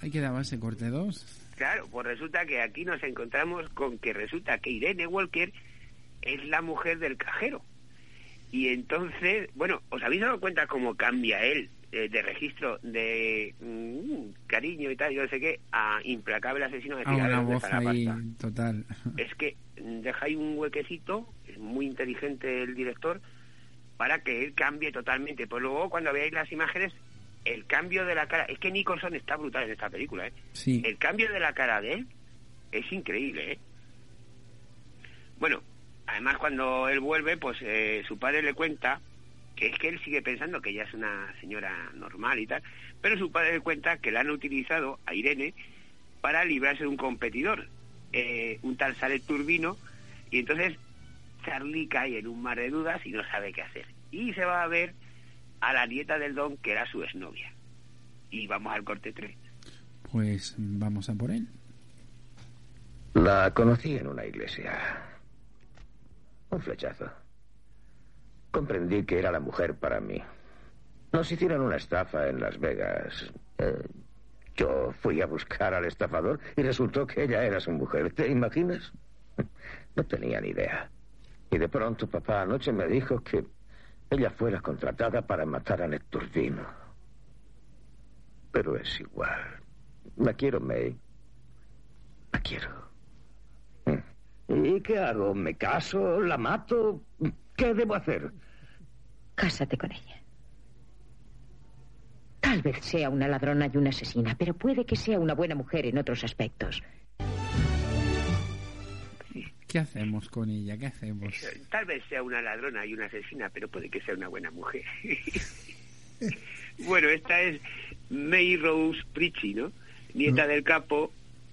Ahí quedaba ese corte 2. Claro, pues resulta que aquí nos encontramos con que resulta que Irene Walker es la mujer del cajero. Y entonces, bueno, ¿os habéis dado cuenta cómo cambia él eh, de registro de mm, cariño y tal, yo no sé qué, a implacable asesino de ah, una voz ahí, total. Es que deja ahí un huequecito, es muy inteligente el director, para que él cambie totalmente. Pues luego cuando veáis las imágenes, el cambio de la cara, es que Nicholson está brutal en esta película, ¿eh? Sí. El cambio de la cara de él es increíble, ¿eh? Bueno, además cuando él vuelve, pues eh, su padre le cuenta que es que él sigue pensando que ella es una señora normal y tal, pero su padre le cuenta que la han utilizado a Irene para librarse de un competidor, eh, un tal Salet Turbino, y entonces Charlie cae en un mar de dudas y no sabe qué hacer. Y se va a ver a la nieta del don, que era su exnovia. Y vamos al corte 3. Pues vamos a por él. La conocí en una iglesia. Un flechazo. Comprendí que era la mujer para mí. Nos hicieron una estafa en Las Vegas. Eh, yo fui a buscar al estafador y resultó que ella era su mujer. ¿Te imaginas? No tenía ni idea. Y de pronto papá anoche me dijo que ella fuera contratada para matar a Necturdino. Pero es igual. La quiero, May. La quiero. ¿Y qué hago? ¿Me caso? ¿La mato? ¿Qué debo hacer? Cásate con ella. Tal vez sea una ladrona y una asesina, pero puede que sea una buena mujer en otros aspectos. ¿Qué hacemos con ella? ¿Qué hacemos? Tal vez sea una ladrona y una asesina, pero puede que sea una buena mujer. bueno, esta es May Rose Pritchie, ¿no? Nieta del capo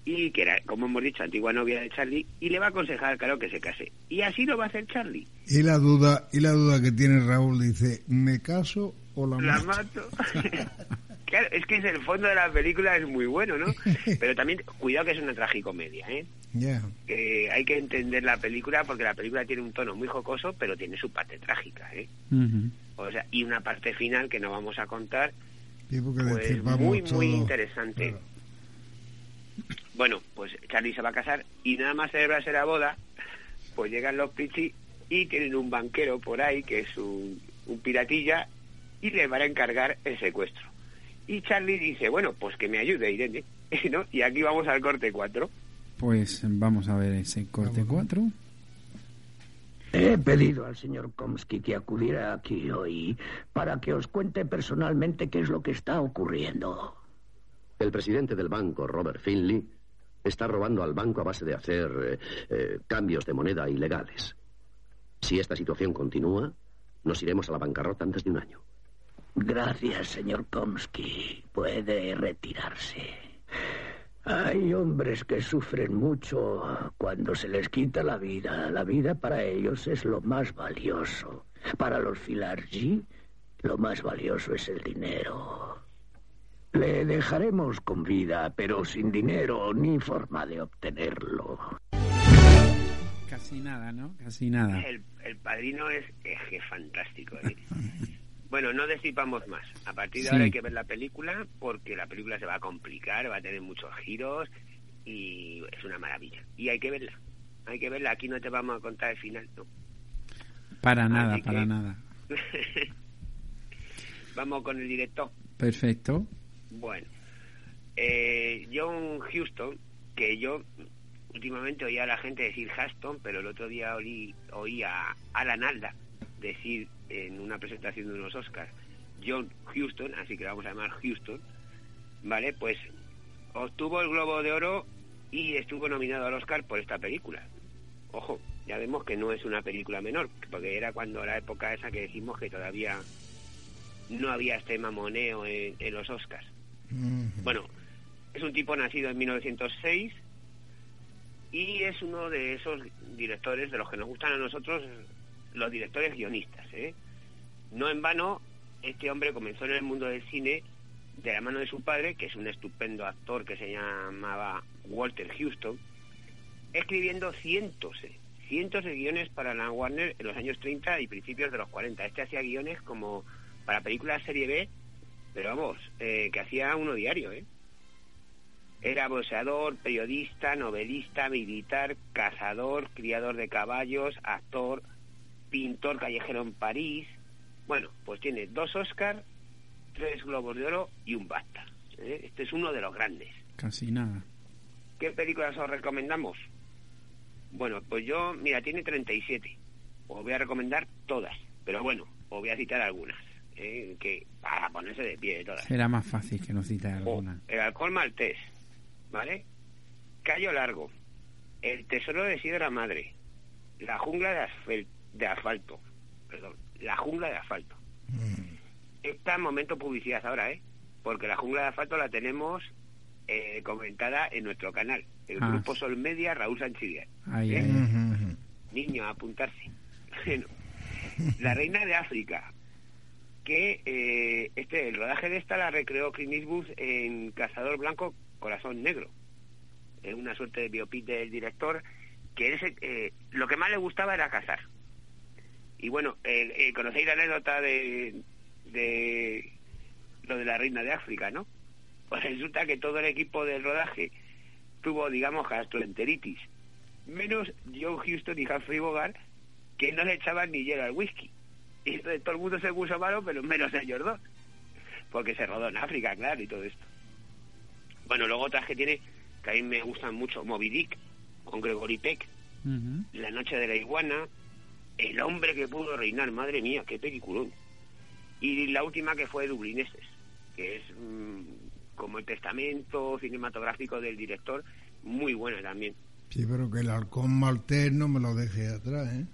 y que era, como hemos dicho, antigua novia de Charlie, y le va a aconsejar, claro, que se case. Y así lo va a hacer Charlie. Y la duda, y la duda que tiene Raúl dice, ¿me caso o la, La mato? mato. claro, es que es el fondo de la película es muy bueno, ¿no? Pero también, cuidado que es una tragicomedia, ¿eh? Ya. Que hay que entender la película porque la película tiene un tono muy jocoso, pero tiene su parte trágica, ¿eh? O sea, y una parte final que no vamos a contar, Sí, pues muy, todo. muy interesante. Bueno, pues Charlie se va a casar y nada más celebrarse la boda, pues llegan los Pichi y tienen un banquero por ahí que es un, un piratilla y le van a encargar el secuestro. Y Charlie dice, bueno, pues que me ayude Irene, ¿no? Y aquí vamos al corte 4. Pues vamos a ver ese corte 4. He pedido al señor Komsky que acudiera aquí hoy para que os cuente personalmente qué es lo que está ocurriendo. El presidente del banco, Robert Finley, está robando al banco a base de hacer eh, eh, cambios de moneda ilegales. Si esta situación continúa, nos iremos a la bancarrota antes de un año. Gracias, señor Komsky. Puede retirarse. Hay hombres que sufren mucho cuando se les quita la vida. La vida para ellos es lo más valioso. Para los Filargi, lo más valioso es el dinero. Le dejaremos con vida, pero sin dinero ni forma de obtenerlo. Casi nada, ¿no? Casi nada. El, el padrino es, es que fantástico. ¿eh? Bueno, no descipamos más. A partir de Sí. ahora hay que ver la película porque la película se va a complicar, va a tener muchos giros y es una maravilla. Y hay que verla. Hay que verla. Aquí no te vamos a contar el final, no. Para nada, Así para que- nada. vamos con el director. Perfecto. Bueno, eh, John Houston, que yo últimamente oía a la gente decir Haston, pero el otro día oí, oí a Alan Alda decir en una presentación de unos Oscars John Houston, así que lo vamos a llamar Houston, ¿vale? Pues obtuvo el Globo de Oro y estuvo nominado al Oscar por esta película. Ojo, ya vemos que no es una película menor, porque era cuando la época esa que decimos que todavía no había este mamoneo en, en los Oscars. Bueno, es un tipo nacido en 1906 y es uno de esos directores de los que nos gustan a nosotros, los directores guionistas. ¿eh? No en vano, este hombre comenzó en el mundo del cine de la mano de su padre, que es un estupendo actor que se llamaba Walter Houston, escribiendo cientos, eh, cientos de guiones para la Warner en los años 30 y principios de los 40. Este hacía guiones como para películas serie B, pero vamos, eh, que hacía uno diario, ¿eh? Era boxeador, periodista, novelista, militar, cazador, criador de caballos, actor, pintor callejero en París. Bueno, pues tiene dos Oscars, tres Globos de Oro y un BAFTA. ¿eh? Este es uno de los grandes. Casi nada. ¿Qué películas os recomendamos? Bueno, pues yo, mira, tiene 37. Os voy a recomendar todas, pero bueno, os voy a citar algunas, ¿eh? que para ponerse de pie todas. Será más fácil que nos cite Oh, alguna. el alcohol maltés, ¿vale? Callo largo, el tesoro de Sidra Madre, la jungla de, asfel- de asfalto, perdón, la jungla de asfalto. Está en momento publicidad ahora, ¿eh? Porque la jungla de asfalto la tenemos eh, comentada en nuestro canal, el Ah. grupo Sol Media Raúl Sanchidier. Ahí, ¿eh? Niño, a apuntarse. Bueno, la reina de África, que eh, este el rodaje de esta la recreó Clint Eastwood en Cazador Blanco, Corazón Negro. Es una suerte de biopic del director, que él se- eh, lo que más le gustaba era cazar. Y bueno, eh, conocéis la anécdota de, de lo de la reina de África, ¿no? Pues resulta que todo el equipo del rodaje tuvo, digamos, gastroenteritis, menos John Houston y Humphrey Bogart, que no le echaban ni hielo al whisky. Y entonces todo el mundo se puso malo, pero menos ellos dos. Porque se rodó en África, claro, y todo esto. Bueno, luego otras que tiene, que a mí me gustan mucho, Moby Dick, con Gregory Peck, La noche de la iguana, El hombre que pudo reinar, madre mía, qué peliculón. Y la última que fue Dublineses, que es mm, como el testamento cinematográfico del director, muy buena también. Sí, pero que el halcón maltés no me lo deje atrás, ¿eh?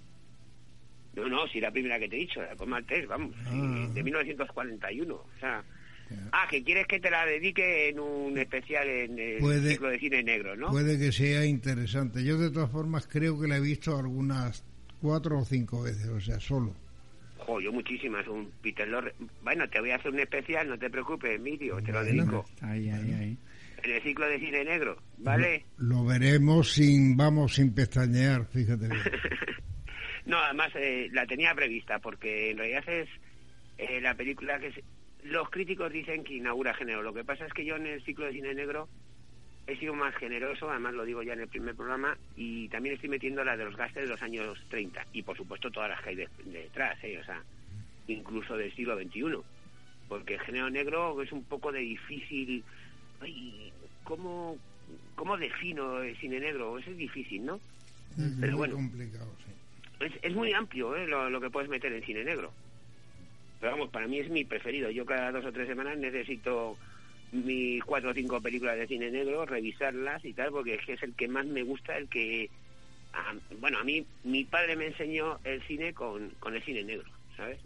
No, no, si la primera que te he dicho, el halcón maltés, vamos, ah. de 1941, o sea... Ah, que quieres que te la dedique en un especial en el ciclo de cine negro, ¿no? Puede que sea interesante. Yo de todas formas creo que la he visto algunas cuatro o cinco veces, o sea, solo. Jo, yo muchísimas, un Peter Lorre. Bueno, te voy a hacer un especial, no te preocupes, Emilio, te lo dedico. Ahí, ahí, ahí. En el ciclo de cine negro, ¿vale? Lo, veremos sin, vamos, sin pestañear, fíjate. no, además eh, la tenía prevista, porque en realidad es eh, la película que los críticos dicen que inaugura género. Lo que pasa es que yo en el ciclo de cine negro he sido más generoso, además lo digo ya en el primer programa, y también estoy metiendo la de los gastos de los años 30, y por supuesto todas las que hay detrás, ¿eh? o sea, incluso del siglo XXI, porque el género negro es un poco de difícil, ay, ¿cómo, ¿cómo defino el cine negro? Eso es difícil, ¿no? Es Pero muy complicado, sí. Es, es muy amplio ¿eh? lo, lo que puedes meter en cine negro. Pero vamos, para mí es mi preferido. Yo cada dos o tres semanas necesito mis cuatro o cinco películas de cine negro, revisarlas y tal, porque es que es el que más me gusta, el que... bueno, a mí mi padre me enseñó el cine con, con el cine negro, ¿sabes?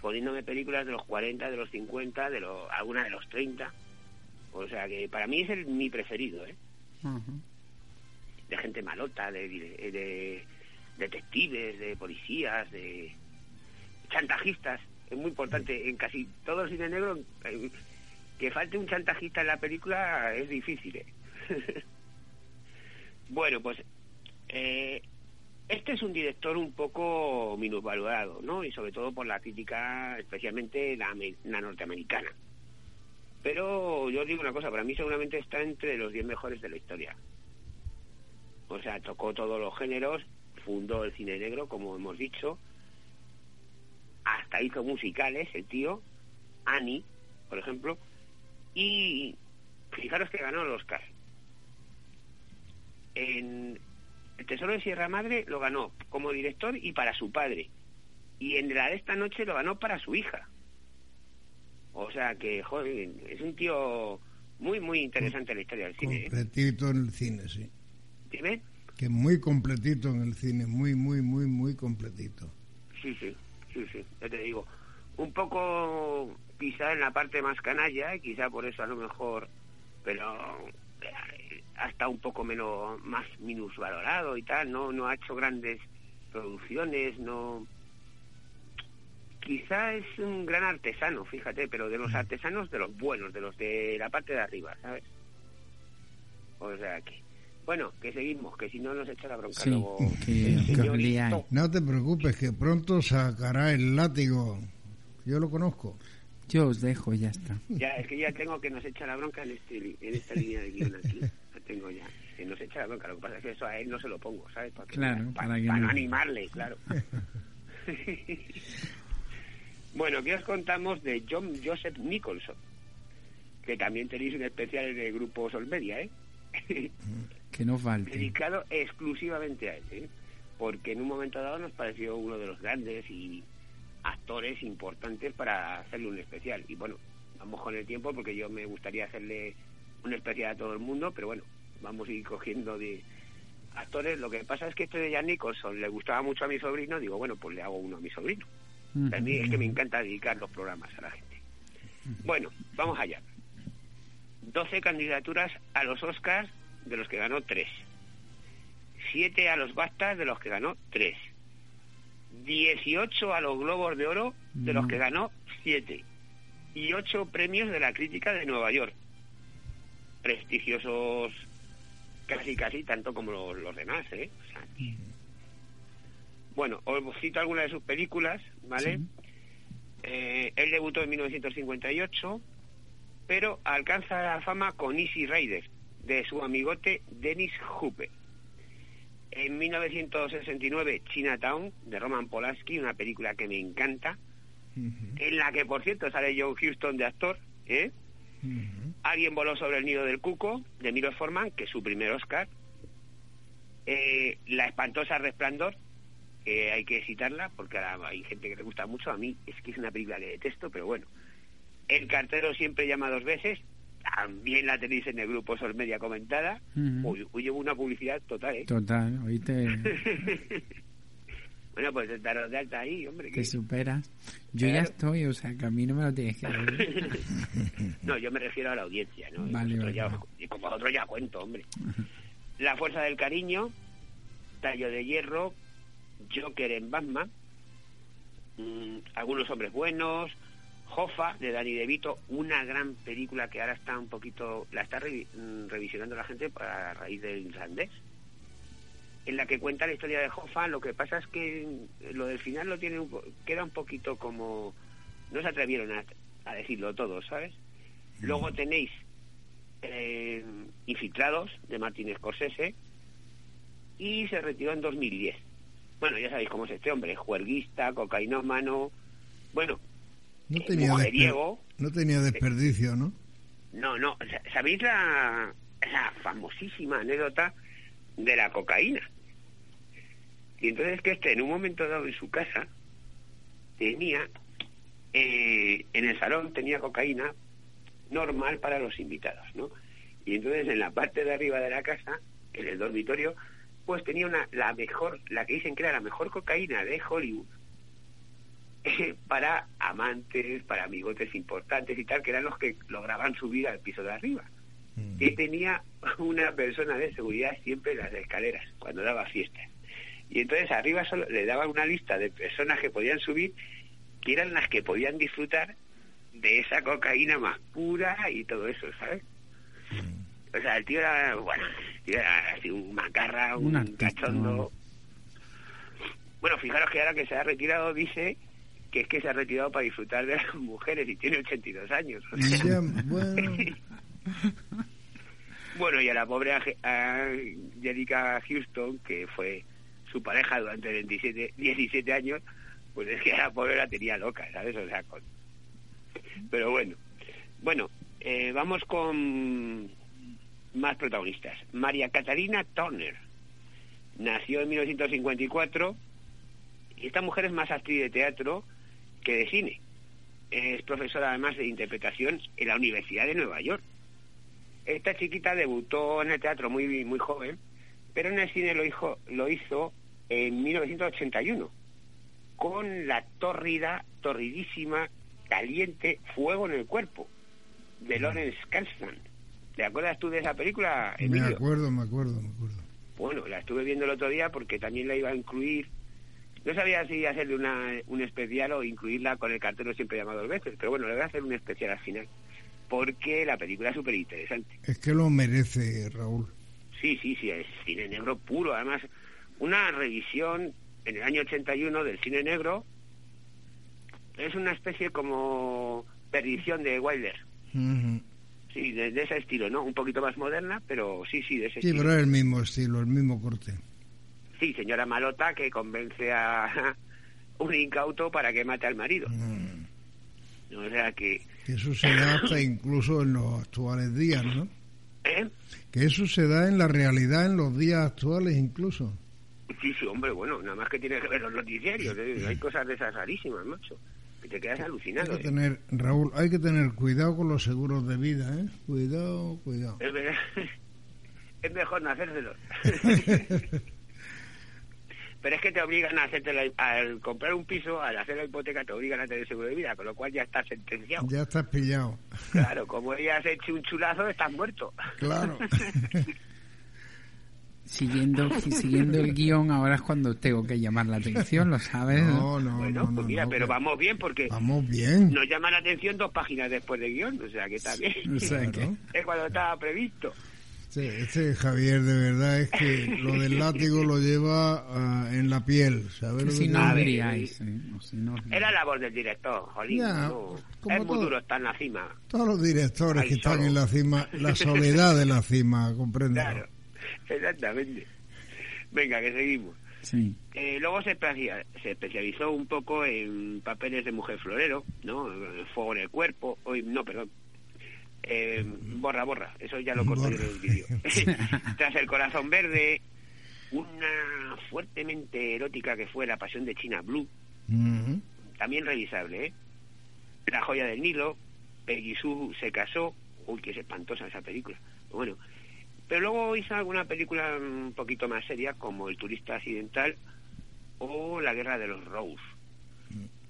Poniéndome películas de los 40, de los 50, de los, algunas de los 30. O sea que para mí es el, mi preferido, ¿eh? De gente malota, de, de detectives, de policías, de chantajistas es muy importante. En casi todo el cine negro, eh, que falte un chantajista en la película es difícil. ¿eh? bueno, pues eh, este es un director un poco minusvalorado, ¿no? Y sobre todo por la crítica, especialmente la, norteamericana. Pero yo digo una cosa, para mí seguramente está entre los 10 mejores de la historia. O sea, tocó todos los géneros, fundó el cine negro, como hemos dicho, hasta hizo musicales el tío, Annie, por ejemplo, y fijaros que ganó el Oscar. En El Tesoro de Sierra Madre lo ganó como director y para su padre. Y en la de esta noche lo ganó para su hija. O sea que, joder, es un tío muy, muy interesante en la historia del cine. ¿eh? Completito en el cine, sí. ¿Dime? Que muy completito en el cine, muy, muy, muy, muy completito. Sí, sí sí, sí, ya te digo. Un poco quizá en la parte más canalla, quizá por eso a lo mejor, pero eh, hasta un poco menos más minusvalorado y tal, no no ha hecho grandes producciones, no quizá es un gran artesano, fíjate, pero de los artesanos de los buenos, de los de la parte de arriba, ¿sabes? O sea que bueno, que seguimos, que si no nos echa la bronca luego. no te preocupes, que pronto sacará el látigo. Yo lo conozco. Yo os dejo, ya está. Ya, es que ya tengo que nos echa la bronca en, este, en esta línea de guion aquí. La tengo ya. Que nos echa la bronca. Lo que pasa es que eso a él no se lo pongo, ¿sabes? Para, claro, para, no animarle, claro. bueno, ¿qué os contamos de John Joseph Nicholson? Que también tenéis un especial en el grupo Solmedia, ¿eh? Que no falte. Dedicado exclusivamente a él, ¿eh? porque en un momento dado nos pareció uno de los grandes y actores importantes para hacerle un especial. Y bueno, vamos con el tiempo porque yo me gustaría hacerle un especial a todo el mundo, pero bueno, vamos a ir cogiendo de actores. Lo que pasa es que este de Jan Nicholson le gustaba mucho a mi sobrino, digo, bueno, pues le hago uno a mi sobrino. A mí es que me encanta dedicar los programas a la gente. Bueno, vamos allá. 12 candidaturas a los Oscars de los que ganó tres. Siete a los BAFTA, de los que ganó tres. Dieciocho a los Globos de Oro, de los que ganó siete. Y ocho premios de la crítica de Nueva York. Prestigiosos casi casi tanto como los, demás, ¿eh? bueno, os cito algunas de sus películas, ¿vale? Eh, él debutó en 1958, pero alcanza la fama con Easy Rider, de su amigote Dennis Hooper. En 1969, Chinatown, de Roman Polanski, una película que me encanta, en la que, por cierto, sale John Huston de actor, ¿eh? Alguien voló sobre el nido del cuco, de Miro Forman, que es su primer Oscar. Eh, la espantosa Resplandor, que hay que citarla, porque hay gente que le gusta mucho. A mí es que es una película que detesto, pero bueno. El cartero siempre llama dos veces. También la tenéis en el grupo Sol Media comentada. Uy, llevo una publicidad total, ¿eh? Total, oíste. bueno, pues daros de alta ahí, hombre. Te superas. Yo ya estoy, o sea, que a mí no me lo tienes que decir. no, yo me refiero a la audiencia, ¿no? Vale, y, ya, con vosotros ya cuento, hombre. La fuerza del cariño, Tallo de hierro, Joker en Batman, mm, Algunos hombres buenos, Jofa de Danny DeVito, una gran película que ahora está un poquito, la está mm, revisionando la gente para raíz del irlandés, en la que cuenta la historia de Jofa, lo que pasa es que lo del final lo tiene queda un poquito como, no se atrevieron a, decirlo todo, ¿sabes? Mm. Luego tenéis eh, Infiltrados de Martin Scorsese y se retiró en 2010. Bueno, ya sabéis cómo es este hombre, juerguista, cocainómano, bueno, no tenía, no tenía desperdicio, ¿no? No, no. ¿Sabéis la, la famosísima anécdota de la cocaína? Y entonces que este, en un momento dado en su casa, tenía, eh, en el salón tenía cocaína normal para los invitados, ¿no? Y entonces en la parte de arriba de la casa, en el dormitorio, pues tenía una, la mejor, la que dicen que era la mejor cocaína de Hollywood, para amantes, para amigotes importantes y tal, que eran los que lograban subir al piso de arriba. Y mm. tenía una persona de seguridad siempre en las escaleras, cuando daba fiestas. Y entonces arriba solo le daban una lista de personas que podían subir, que eran las que podían disfrutar de esa cocaína más pura y todo eso, ¿sabes? Mm. O sea, el tío era, bueno, el tío era así un macarra, un cachondo. Bueno, fijaros que ahora que se ha retirado dice que es que se ha retirado para disfrutar de las mujeres y tiene 82 años. bueno. y a la pobre Jerica Houston, que fue su pareja durante 27, 17 años, pues es que a la pobre la tenía loca, ¿sabes? O sea, con... Pero bueno, bueno, eh, vamos con más protagonistas. María Catarina Turner nació en 1954 y esta mujer es más actriz de teatro que de cine. Es profesora además de interpretación en la Universidad de Nueva York. Esta chiquita debutó en el teatro muy, muy joven, pero en el cine lo hizo, lo hizo en 1981 con la tórrida, torridísima, caliente Fuego en el cuerpo de. Lawrence Kasdan. ¿Te acuerdas tú de esa película? Me acuerdo, me acuerdo, me acuerdo. Bueno, la estuve viendo el otro día porque también la iba a incluir no sabía si hacerle una, un especial o incluirla con el cartero siempre llamado dos veces, pero bueno, le voy a hacer un especial al final, porque la película es súper interesante. Es que lo merece, Raúl. Sí, sí, sí, es cine negro puro. Además, una revisión en el año 81 del cine negro es una especie como perdición de Wilder. Sí, de, ese estilo, ¿no? Un poquito más moderna, pero sí, sí, de ese estilo. Sí, pero es el mismo estilo, el mismo corte sí, señora Malota que convence a un incauto para que mate al marido. Mm. O sea que... Eso se da hasta incluso en los actuales días, ¿no? ¿Eh? Que eso se da en la realidad en los días actuales incluso. Sí, sí, hombre, bueno, nada más que tiene que ver los noticiarios. ¿eh? Hay cosas de esas rarísimas, macho. Que te quedas alucinado. Hay que ¿eh? tener, Raúl, hay que tener cuidado con los seguros de vida, ¿eh? Cuidado, cuidado. Es, es mejor no hacérselo. pero es que te obligan a hacerte al comprar un piso, al hacer la hipoteca, te obligan a tener seguro de vida, con lo cual ya estás sentenciado. Ya estás pillado. Claro, como ella has hecho un chulazo, estás muerto. Claro. siguiendo siguiendo el guion, ahora es cuando tengo que llamar la atención, ¿lo sabes? No, no, bueno, pues mira, pero vamos bien porque vamos bien. nos llama la atención dos páginas después del guion, o sea que está bien. Es cuando estaba previsto. Sí, este Javier de verdad es que lo del látigo lo lleva ah, en la piel, ¿sabes? Si no Era labor del director, Jolín. es muy duro estar en la cima. Todos los directores que están en la cima, la soledad de la cima, comprende. Claro, exactamente. Venga, que seguimos. Sí. Eh, luego se, se especializó un poco en papeles de mujer florero, ¿no? Fuego en el cuerpo, hoy no, perdón. Eh, borra, borra, eso ya lo corté en el vídeo. Tras el corazón verde, una fuertemente erótica que fue La pasión de China Blue, también revisable, ¿eh? La joya del Nilo, Peggy Sue se casó, uy, que es espantosa esa película. Bueno, pero luego hizo alguna película un poquito más seria, como El turista accidental o La guerra de los Rose.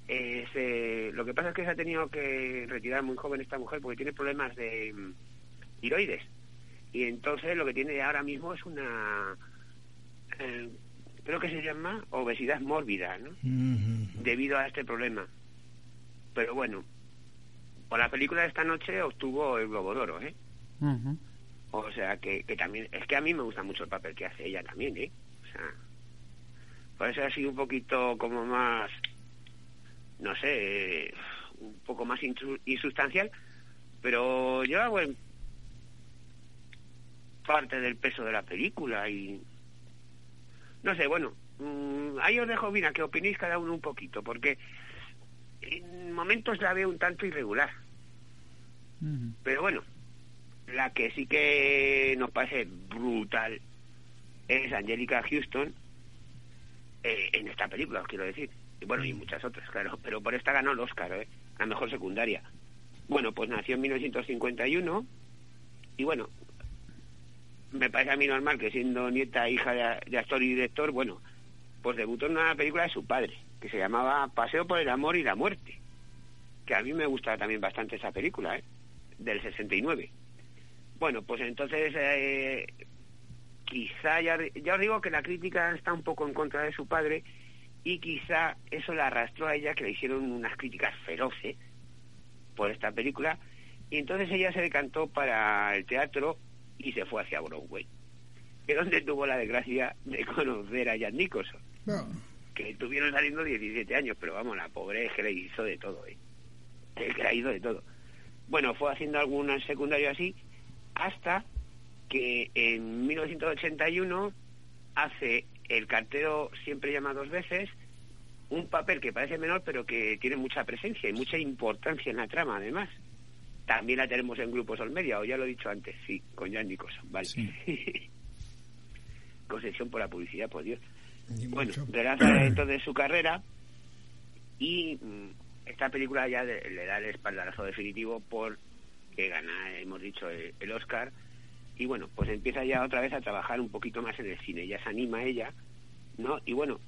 Eh, lo que pasa es que se ha tenido que retirar muy joven esta mujer porque tiene problemas de mm, tiroides. Y entonces lo que tiene ahora mismo es una... Eh, creo que se llama obesidad mórbida, ¿no? Debido a este problema. Pero bueno, por la película de esta noche obtuvo el Globo de Oro, ¿eh? O sea, que, que también... Es que a mí me gusta mucho el papel que hace ella también, ¿eh? O sea... Por eso ha sido un poquito como más... No sé... Un poco más insustancial. Pero yo hago en parte del peso de la película y... No sé, bueno... Mm, ahí os dejo, mira, que opinéis cada uno un poquito, porque en momentos la veo un tanto irregular. Pero bueno, la que sí que nos parece brutal es Angelica Houston eh, en esta película, os quiero decir. Y bueno, y muchas otras, claro. Pero por esta ganó el Oscar, ¿eh? la mejor secundaria. Bueno, pues nació en 1951 y bueno, me parece a mí normal que siendo nieta, hija de, actor y director, bueno, pues debutó en una película de su padre, que se llamaba Paseo por el Amor y la Muerte, que a mí me gusta también bastante esa película, ¿eh? del 69. Bueno, pues entonces eh, quizá, ya, ya os digo que la crítica está un poco en contra de su padre y quizá eso la arrastró a ella, que le hicieron unas críticas feroces por esta película, y entonces ella se decantó para el teatro y se fue hacia Broadway, que donde tuvo la desgracia de conocer a Jan Nicholson, que estuvieron saliendo 17 años, pero vamos, la pobre es que le hizo de todo, ¿eh? El que le hizo de todo. Bueno, fue haciendo algunas secundarias así, hasta que en 1981 hace El cartero siempre llama dos veces, un papel que parece menor pero que tiene mucha presencia y mucha importancia en la trama además. También la tenemos en Grupos Olmedia, o ya lo he dicho antes, sí, con Jan Nicholson, vale. Concesión por la publicidad, por Dios. bueno, relanza entonces su carrera y mm, esta película ya le da el espaldarazo definitivo por que gana, hemos dicho, el, Oscar. Y bueno, pues empieza ya otra vez a trabajar un poquito más en el cine. Ya se anima ella, ¿no? Y bueno,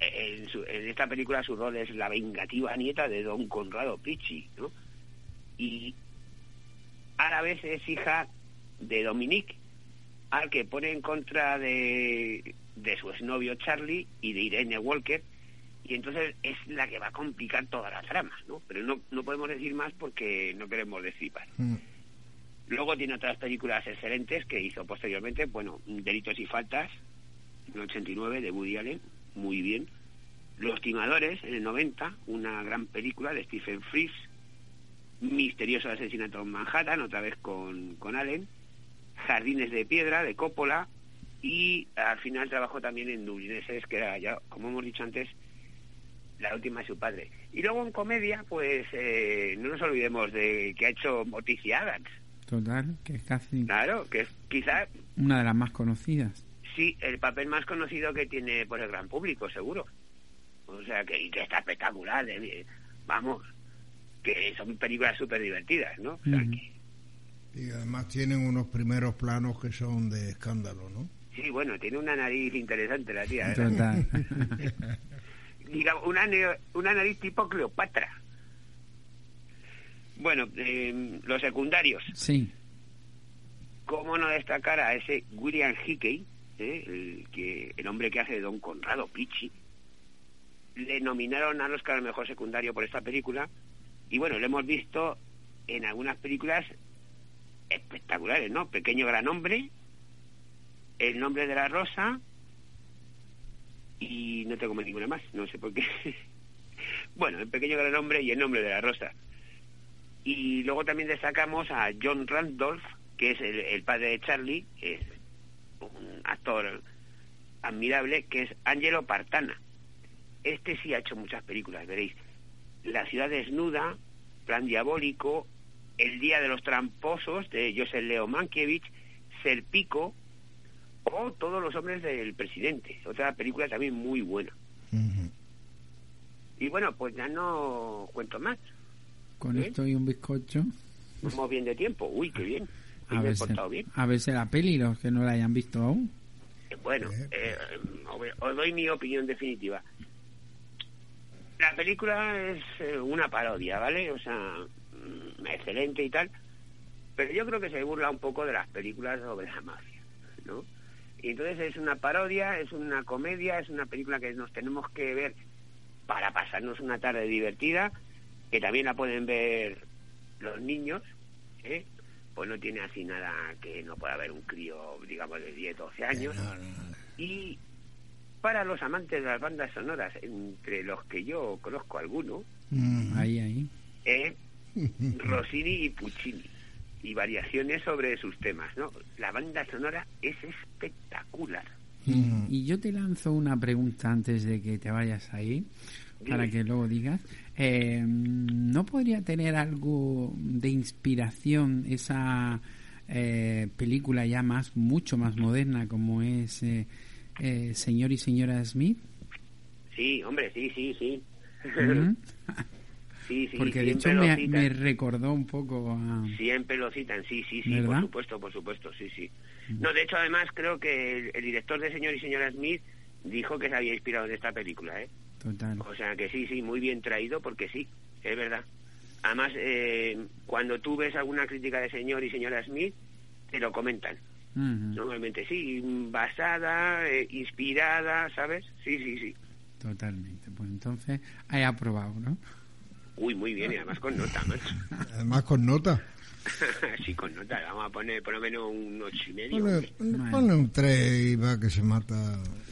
en, esta película su rol es la vengativa nieta de don Conrado Picci, ¿no? Y a la vez es hija de Dominique, al que pone en contra de, de su exnovio Charlie y de Irene Walker, y entonces es la que va a complicar toda la trama, ¿no? Pero no, no podemos decir más porque no queremos decir mm. Luego tiene otras películas excelentes que hizo posteriormente, bueno, Delitos y Faltas, en el 89, de Woody Allen, muy bien. Los Timadores, en el 90, una gran película de Stephen Frears. Misterioso asesinato en Manhattan, otra vez con, con Allen. Jardines de Piedra, de Coppola. Y al final trabajó también en Dublineses, que era ya, como hemos dicho antes, la última de su padre. Y luego en comedia, pues eh, no nos olvidemos de que ha hecho Morticia Adams. Total, que es casi... Claro, que es quizás... Una de las más conocidas. Sí, el papel más conocido que tiene por el gran público, seguro. O sea, que, y que está espectacular. vamos, que son películas súper divertidas, ¿no? Y además tienen unos primeros planos que son de escándalo, ¿no? Sí, bueno, tiene una nariz interesante la tía. Total. digamos, una, una nariz tipo Cleopatra. Bueno, eh, los secundarios. Sí. ¿Cómo no destacar a ese William Hickey, eh, el, que, el hombre que hace de Don Conrado Picci? Le nominaron al Oscar al mejor secundario por esta película. Y bueno, lo hemos visto en algunas películas espectaculares, ¿no? Pequeño Gran Hombre, El Nombre de la Rosa, y no tengo ninguna más, no sé por qué. bueno, el pequeño gran hombre y el nombre de la rosa. Y luego también destacamos a John Randolph, que es el, padre de Charlie, es un actor admirable, que es Angelo Partana. Este sí ha hecho muchas películas, veréis. La ciudad desnuda, Plan Diabólico, El Día de los Tramposos, de Joseph Leo Mankiewicz, Serpico, o Todos los Hombres del Presidente, otra película también muy buena. Y bueno, pues ya no cuento más. Con ¿Eh? esto y un bizcocho. Vamos bien de tiempo. Uy, qué bien. A ver, bien. a ver si la peli, los que no la hayan visto aún. Bueno, eh, os- os doy mi opinión definitiva. La película es eh, una parodia, ¿vale? O sea, mm, excelente y tal, pero yo creo que se burla un poco de las películas sobre la mafia, ¿no? Y entonces es una parodia, es una comedia, es una película que nos tenemos que ver para pasarnos una tarde divertida, que también la pueden ver los niños, ¿eh? Pues no tiene así nada que no pueda haber un crío, digamos, de 10, 12 años. Y para los amantes de las bandas sonoras, entre los que yo conozco alguno, Ahí, ahí. eh, Rossini y Puccini y variaciones sobre sus temas, ¿no? La banda sonora es espectacular. Y yo te lanzo una pregunta antes de que te vayas ahí, para que luego digas. Eh, ¿No podría tener algo de inspiración esa eh, película ya más, mucho más moderna como es eh, eh, Señor y Señora Smith? Sí, hombre, sí, sí, sí. Sí, sí, Porque de hecho me, recordó un poco a... Siempre lo citan, sí, sí, sí, ¿Verdad? por supuesto, por supuesto, sí, sí. No, de hecho, además, creo que el, el director de Señor y Señora Smith dijo que se había inspirado en esta película, ¿eh? Total. O sea que sí, sí, muy bien traído, porque sí, es verdad. Además, eh, cuando tú ves alguna crítica de Señor y Señora Smith, te lo comentan. Normalmente, sí, basada, eh, inspirada, ¿sabes? Sí, sí, sí. Totalmente. Pues entonces, he aprobado, ¿no? Uy, muy bien, y además con nota, macho. Además con nota. sí, con nota, vamos a poner por lo menos un ocho y medio. Ponle, ponle un 3 y va que se mata.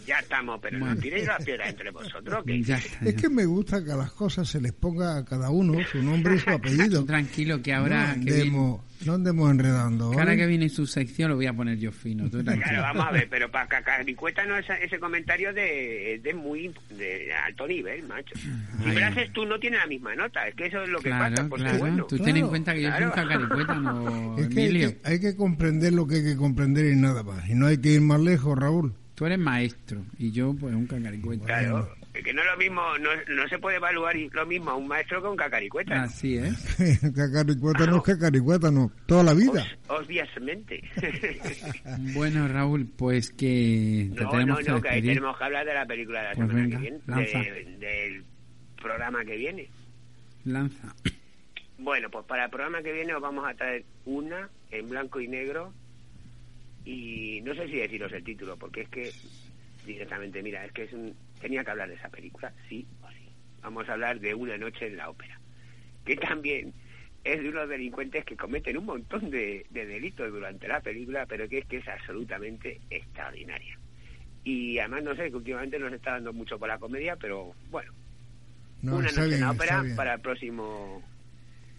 Ya estamos, pero no tiréis las piedras entre vosotros. Que... Es que me gusta que a las cosas se les ponga a cada uno su nombre y su apellido. Tranquilo, que ahora no que viene, andemos, no andemos enredando. que ahora ¿vale? que viene su sección lo voy a poner yo fino. Tú. Claro, vamos a ver, pero para Cacaricueta no es ese comentario de, de muy de alto nivel, macho. Si me lo haces tú no tiene la misma nota, es que eso es lo que Claro, pasa, porque claro. bueno. Tú ten en cuenta que yo soy un cacaricueta, no Es que hay, Emilio. que hay que comprender lo que hay que comprender y nada más. Y no hay que ir más lejos, Raúl. Tú eres maestro y yo pues un cacaricueta. Claro, es que no es lo mismo, no, no se puede evaluar lo mismo a un maestro que un cacaricueta. Así es. cacaricueta no es cacaricueta, no. Toda la vida. Obviamente. Bueno, Raúl, pues que te no, tenemos no, que no, que ahí tenemos que hablar de la película de la Pues semana venga, que viene, de- del programa que viene. Lanza. Bueno, pues para el programa que viene os vamos a traer una en blanco y negro y no sé si deciros el título, porque es que directamente, mira, es que es un, tenía que hablar de esa película, sí o sí. Vamos a hablar de Una noche en la ópera, que también es de unos delincuentes que cometen un montón de, de delitos durante la película, pero que es que es absolutamente extraordinaria. Y además, no sé, que últimamente nos está dando mucho por la comedia, pero bueno, No, una noche en la ópera para el próximo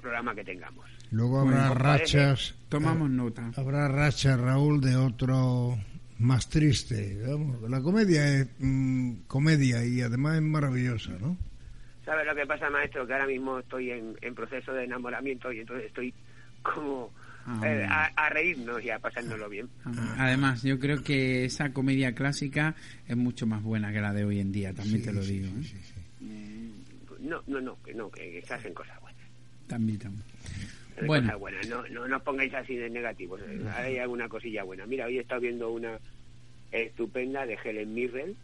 programa que tengamos. Luego Bueno, habrá ¿os parece? rachas. Tomamos nota. Habrá rachas, Raúl, de otro más triste. Vamos, la comedia es mm, comedia y además es maravillosa, ¿no? ¿Sabes lo que pasa, maestro? Que ahora mismo estoy en, en proceso de enamoramiento y entonces estoy como Ah, eh, a, a reírnos y a pasárnoslo bien. Además, yo creo que esa comedia clásica es mucho más buena que la de hoy en día, también te lo digo. ¿eh? No, no, no, que no, que estás en cosas buenas. También, también. En Bueno. cosas buenas. No, no, no os pongáis así de negativos. eh, hay alguna cosilla buena. Mira, hoy he estado viendo una estupenda de Helen Mirren,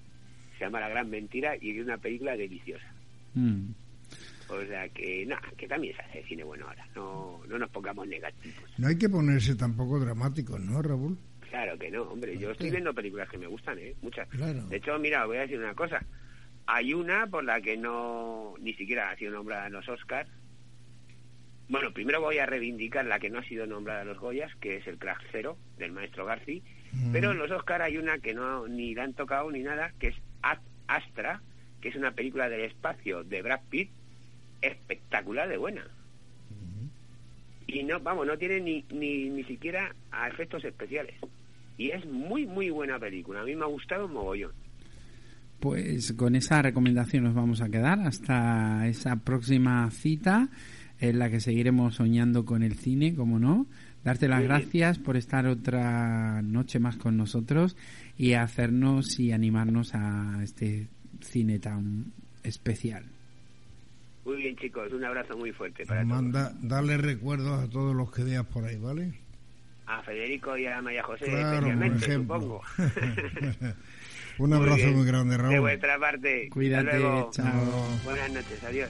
se llama La Gran Mentira y es una película deliciosa. Mm. O sea que, nada, que también se hace cine bueno ahora. No, no nos pongamos negativos. No hay que ponerse tampoco dramáticos, ¿no, Raúl? Claro que no, hombre. Yo estoy viendo películas que me gustan, ¿eh? Muchas. Claro. De hecho, mira, os voy a decir una cosa. Hay una por la que no ni siquiera ha sido nombrada en los Oscars. Bueno, primero voy a reivindicar la que no ha sido nombrada en los Goyas, que es el Crack Cero del maestro Garci. Pero en los Oscars hay una que no ni la han tocado ni nada, que es Ad Astra, que es una película del espacio de Brad Pitt, espectacular de buena. Y no, vamos, no tiene ni, ni, ni siquiera a efectos especiales. y es muy, muy buena película. A mí me ha gustado un mogollón. Pues con esa recomendación nos vamos a quedar hasta esa próxima cita en la que seguiremos soñando con el cine, como no. Darte las gracias por estar otra noche más con nosotros y hacernos y animarnos a este cine tan especial. Muy bien, chicos, un abrazo muy fuerte para Manda, Dale recuerdos a todos los que veas por ahí, ¿vale? a Federico y a María José claro, especialmente, supongo. Un abrazo muy, grande, Raúl. De vuestra parte. Cuídate, chao. Buenas noches, adiós.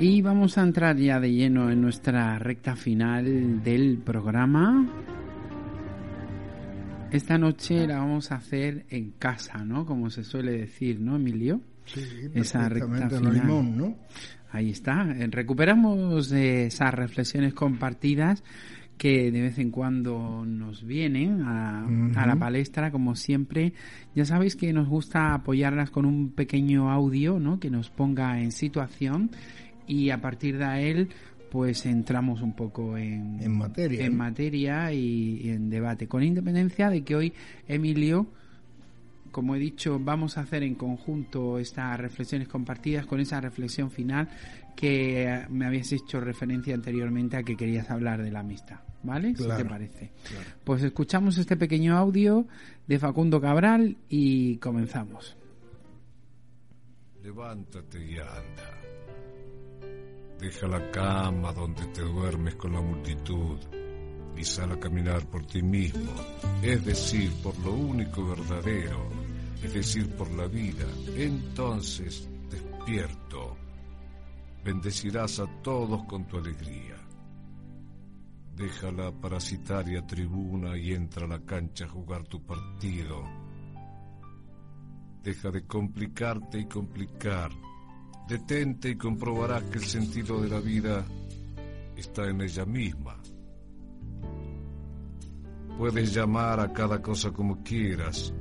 Y vamos a entrar ya de lleno en nuestra recta final del programa. Esta noche la vamos a hacer en casa, ¿no? Como se suele decir, ¿no, Emilio? Sí, Esa recta final. limón, ¿no? Ahí está. Recuperamos esas reflexiones compartidas que de vez en cuando nos vienen a, a, la palestra, como siempre. Ya sabéis que nos gusta apoyarlas con un pequeño audio, ¿no? Que nos ponga en situación y a partir de él pues entramos un poco en, en materia, en materia y, y, en debate, con independencia de que hoy Emilio, como he dicho, vamos a hacer en conjunto estas reflexiones compartidas con esa reflexión final que me habías hecho referencia anteriormente a que querías hablar de la amistad, ¿vale? Claro, si te parece. Claro. Pues escuchamos este pequeño audio de Facundo Cabral y comenzamos. Levántate y anda. Deja la cama donde te duermes con la multitud y sal a caminar por ti mismo, es decir, por lo único verdadero, es decir, por la vida. Entonces, despierto, bendecirás a todos con tu alegría. Deja la parasitaria tribuna y entra a la cancha a jugar tu partido. Deja de complicarte y complicar Detente y comprobarás que el sentido de la vida está en ella misma. Puedes llamar a cada cosa como quieras,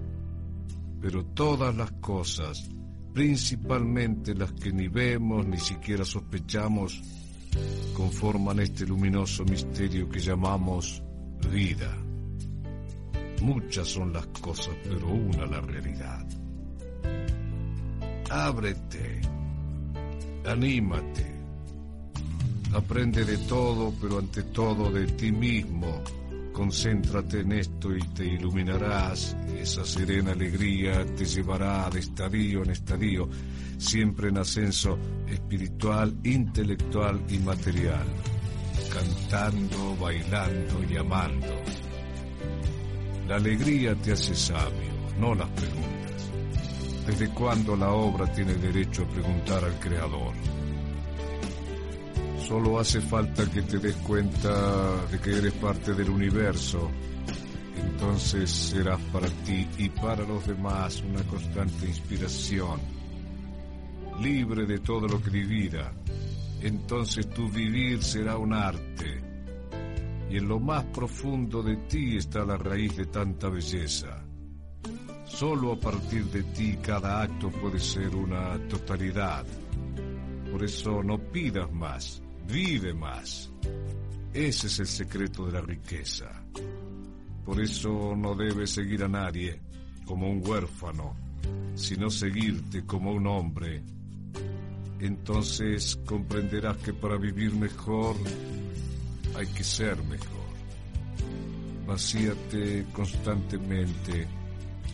pero todas las cosas, principalmente las que ni vemos ni siquiera sospechamos, conforman este luminoso misterio que llamamos vida. Muchas son las cosas, pero una la realidad. Ábrete Anímate. Aprende de todo, pero ante todo de ti mismo. Concéntrate en esto y te iluminarás. Esa serena alegría te llevará de estadio en estadio, siempre en ascenso espiritual, intelectual y material, cantando, bailando y amando. La alegría te hace sabio, no las preguntas. ¿Desde cuándo la obra tiene derecho a preguntar al Creador? Solo hace falta que te des cuenta de que eres parte del universo. Entonces serás para ti y para los demás una constante inspiración. Libre de todo lo que divida. Entonces tu vivir será un arte. Y en lo más profundo de ti está la raíz de tanta belleza. Solo a partir de ti cada acto puede ser una totalidad. Por eso no pidas más Vive más. Ese es el secreto de la riqueza. Por eso no debes seguir a nadie como un huérfano, sino seguirte como un hombre. Entonces comprenderás que para vivir mejor hay que ser mejor. Vacíate constantemente,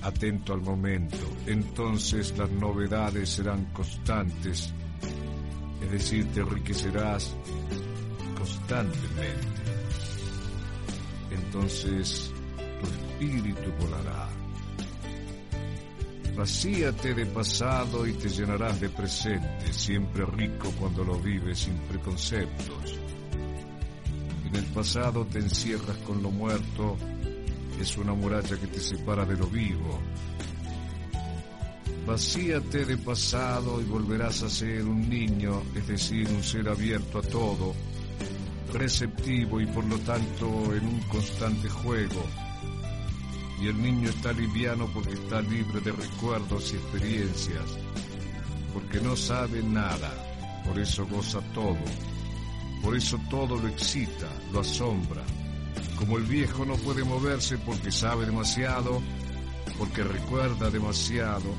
atento al momento. Entonces las novedades serán constantes es decir, te enriquecerás constantemente. Entonces tu espíritu volará. Vacíate de pasado y te llenarás de presente, siempre rico cuando lo vives sin preconceptos. En el pasado te encierras con lo muerto, es una muralla que te separa de lo vivo, Vacíate de pasado y volverás a ser un niño, es decir, un ser abierto a todo, receptivo y por lo tanto en un constante juego. Y el niño está liviano porque está libre de recuerdos y experiencias, porque no sabe nada, por eso goza todo, por eso todo lo excita, lo asombra. Como el viejo no puede moverse porque sabe demasiado, porque recuerda demasiado,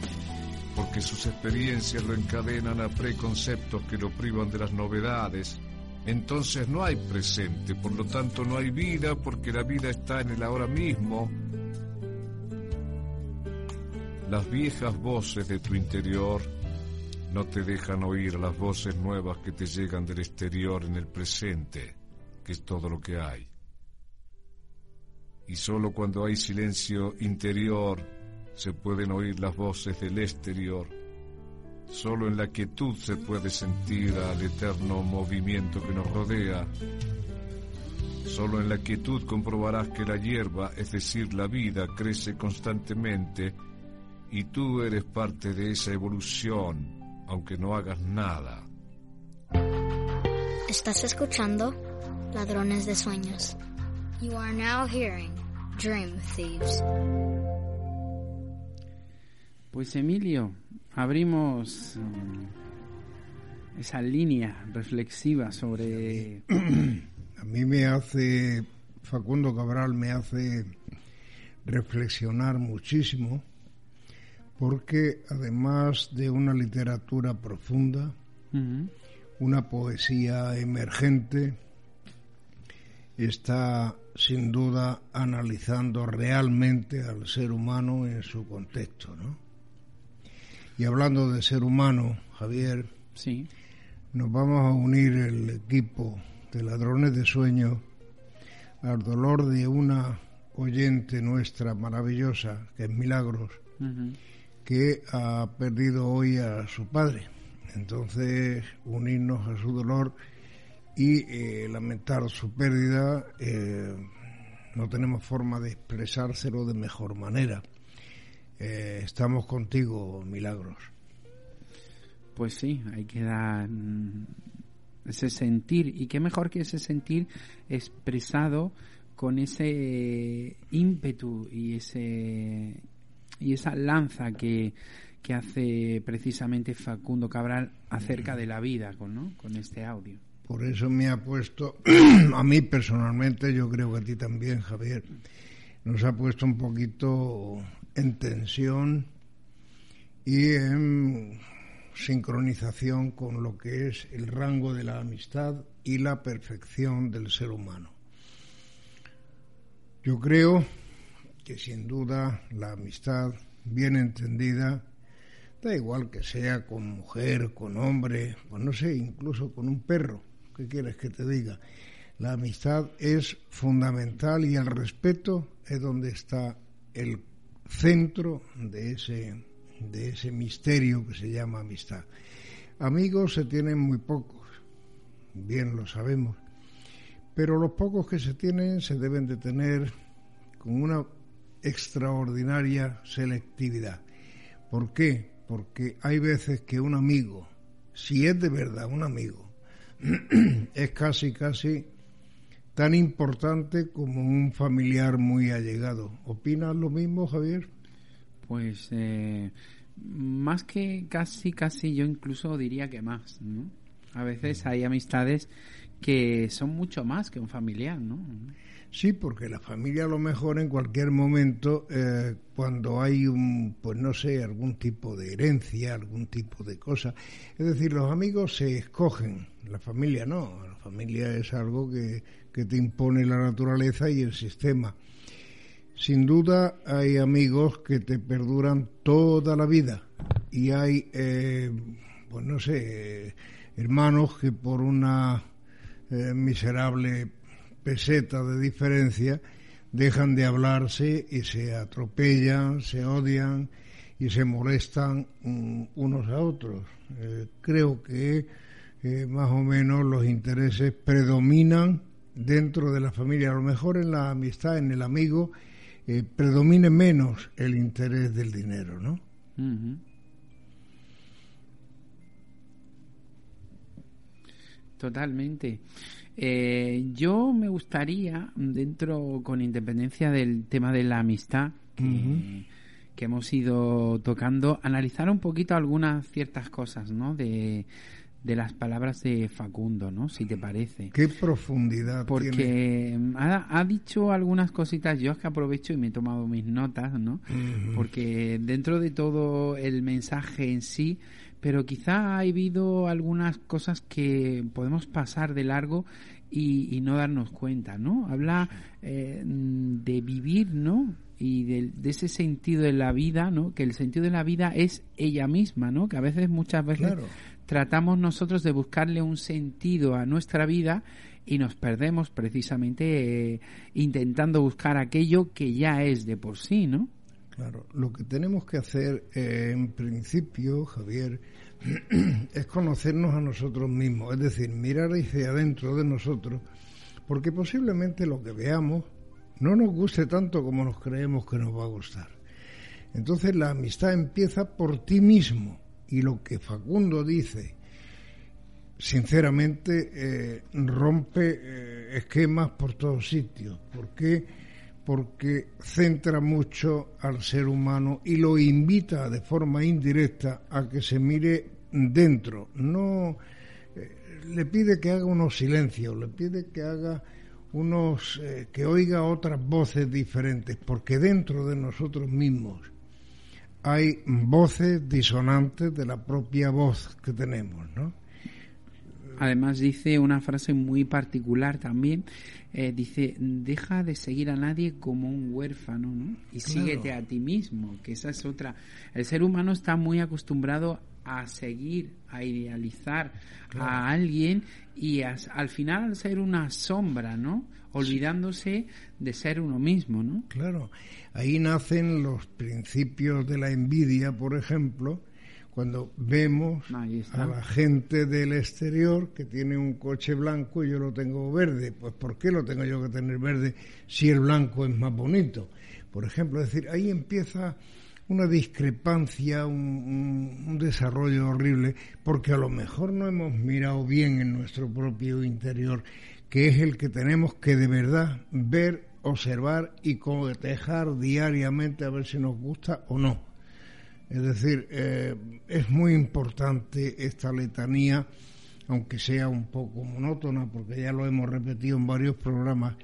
porque sus experiencias lo encadenan a preconceptos que lo privan de las novedades. Entonces no hay presente, por lo tanto no hay vida, porque la vida está en el ahora mismo. Las viejas voces de tu interior no te dejan oír las voces nuevas que te llegan del exterior en el presente, que es todo lo que hay. Y solo cuando hay silencio interior se pueden oír las voces del exterior. Solo en la quietud se puede sentir al eterno movimiento que nos rodea. Solo en la quietud comprobarás que la hierba, es decir, la vida, crece constantemente y tú eres parte de esa evolución, aunque no hagas nada. Estás escuchando Ladrones de Sueños. You are now hearing Dream Thieves. Pues Emilio, abrimos mm, esa línea reflexiva sobre... A mí me hace, Facundo Cabral me hace reflexionar muchísimo porque además de una literatura profunda, una poesía emergente, está sin duda analizando realmente al ser humano en su contexto, ¿no? Y hablando de ser humano, Javier, sí. nos vamos a unir el equipo de ladrones de sueño al dolor de una oyente nuestra maravillosa, que es Milagros, que ha perdido hoy a su padre. Entonces, unirnos a su dolor y eh, lamentar su pérdida, eh, no tenemos forma de expresárselo de mejor manera. Eh, estamos contigo, Milagros. Pues sí, hay que dar mm, ese sentir, y qué mejor que ese sentir expresado con ese ímpetu y ese y esa lanza que, que hace precisamente Facundo Cabral acerca de la vida ¿no? con este audio. Por eso me ha puesto, a mí personalmente, yo creo que a ti también, Javier, nos ha puesto un poquito en tensión y en sincronización con lo que es el rango de la amistad y la perfección del ser humano. Yo creo que sin duda la amistad bien entendida, da igual que sea con mujer, con hombre, pues no sé, incluso con un perro, ¿qué quieres que te diga? La amistad es fundamental y el respeto es donde está el centro de ese, de ese misterio que se llama amistad. Amigos se tienen muy pocos, bien lo sabemos, pero los pocos que se tienen se deben de tener con una extraordinaria selectividad. ¿Por qué? Porque hay veces que un amigo, si es de verdad un amigo, es casi, casi tan importante como un familiar muy allegado. ¿Opinas lo mismo, Javier? Pues eh, más que casi, casi, yo incluso diría que más. A veces hay amistades que son mucho más que un familiar, ¿no? Sí, porque la familia a lo mejor en cualquier momento, eh, cuando hay un, pues no sé, algún tipo de herencia, algún tipo de cosa, es decir, los amigos se escogen, la familia no, la familia es algo que, que te impone la naturaleza y el sistema. Sin duda hay amigos que te perduran toda la vida y hay, eh, pues no sé, hermanos que por una eh, miserable peseta de diferencia, dejan de hablarse y se atropellan, se odian y se molestan unos a otros. Eh, creo que eh, más o menos los intereses predominan dentro de la familia. A lo mejor en la amistad, en el amigo, eh, predomine menos el interés del dinero, ¿no? Totalmente. Eh, yo me gustaría, dentro, con independencia del tema de la amistad que, hemos ido tocando, analizar un poquito algunas ciertas cosas, ¿no? De, las palabras de Facundo, ¿no? Si te parece. Qué profundidad. Porque Ha, dicho algunas cositas, yo es que aprovecho y me he tomado mis notas, ¿no? Porque dentro de todo el mensaje en sí, pero quizá ha habido algunas cosas que podemos pasar de largo y, no darnos cuenta, ¿no? Habla eh, de vivir, ¿no? Y de, ese sentido de la vida, ¿no? Que el sentido de la vida es ella misma, ¿no? Que a veces, muchas veces, tratamos nosotros de buscarle un sentido a nuestra vida y nos perdemos precisamente eh, intentando buscar aquello que ya es de por sí, ¿no? Claro, lo que tenemos que hacer eh, en principio, Javier, es conocernos a nosotros mismos, es decir, mirar hacia adentro de nosotros, porque posiblemente lo que veamos no nos guste tanto como nos creemos que nos va a gustar. Entonces la amistad empieza por ti mismo y lo que Facundo dice, sinceramente, eh, rompe eh, esquemas por todos sitios. ¿Por qué? Porque centra mucho al ser humano y lo invita de forma indirecta a que se mire dentro. No eh, le pide que haga unos silencios, le pide que haga unos eh, que oiga otras voces diferentes, porque dentro de nosotros mismos hay voces disonantes de la propia voz que tenemos, ¿no? Además dice una frase muy particular también, eh, dice, deja de seguir a nadie como un huérfano, ¿no? Y síguete a ti mismo, que esa es otra. El ser humano está muy acostumbrado a seguir, a idealizar a alguien y al final ser una sombra, ¿no? Olvidándose de ser uno mismo, ¿no? Claro, ahí nacen los principios de la envidia, por ejemplo, cuando vemos a la gente del exterior que tiene un coche blanco y yo lo tengo verde, pues ¿por qué lo tengo yo que tener verde si el blanco es más bonito? Por ejemplo, es decir, ahí empieza una discrepancia, un, un, desarrollo horrible, porque a lo mejor no hemos mirado bien en nuestro propio interior, que es el que tenemos que de verdad ver, observar y cotejar diariamente a ver si nos gusta o no. Es decir, eh, es muy importante esta letanía, aunque sea un poco monótona, porque ya lo hemos repetido en varios programas,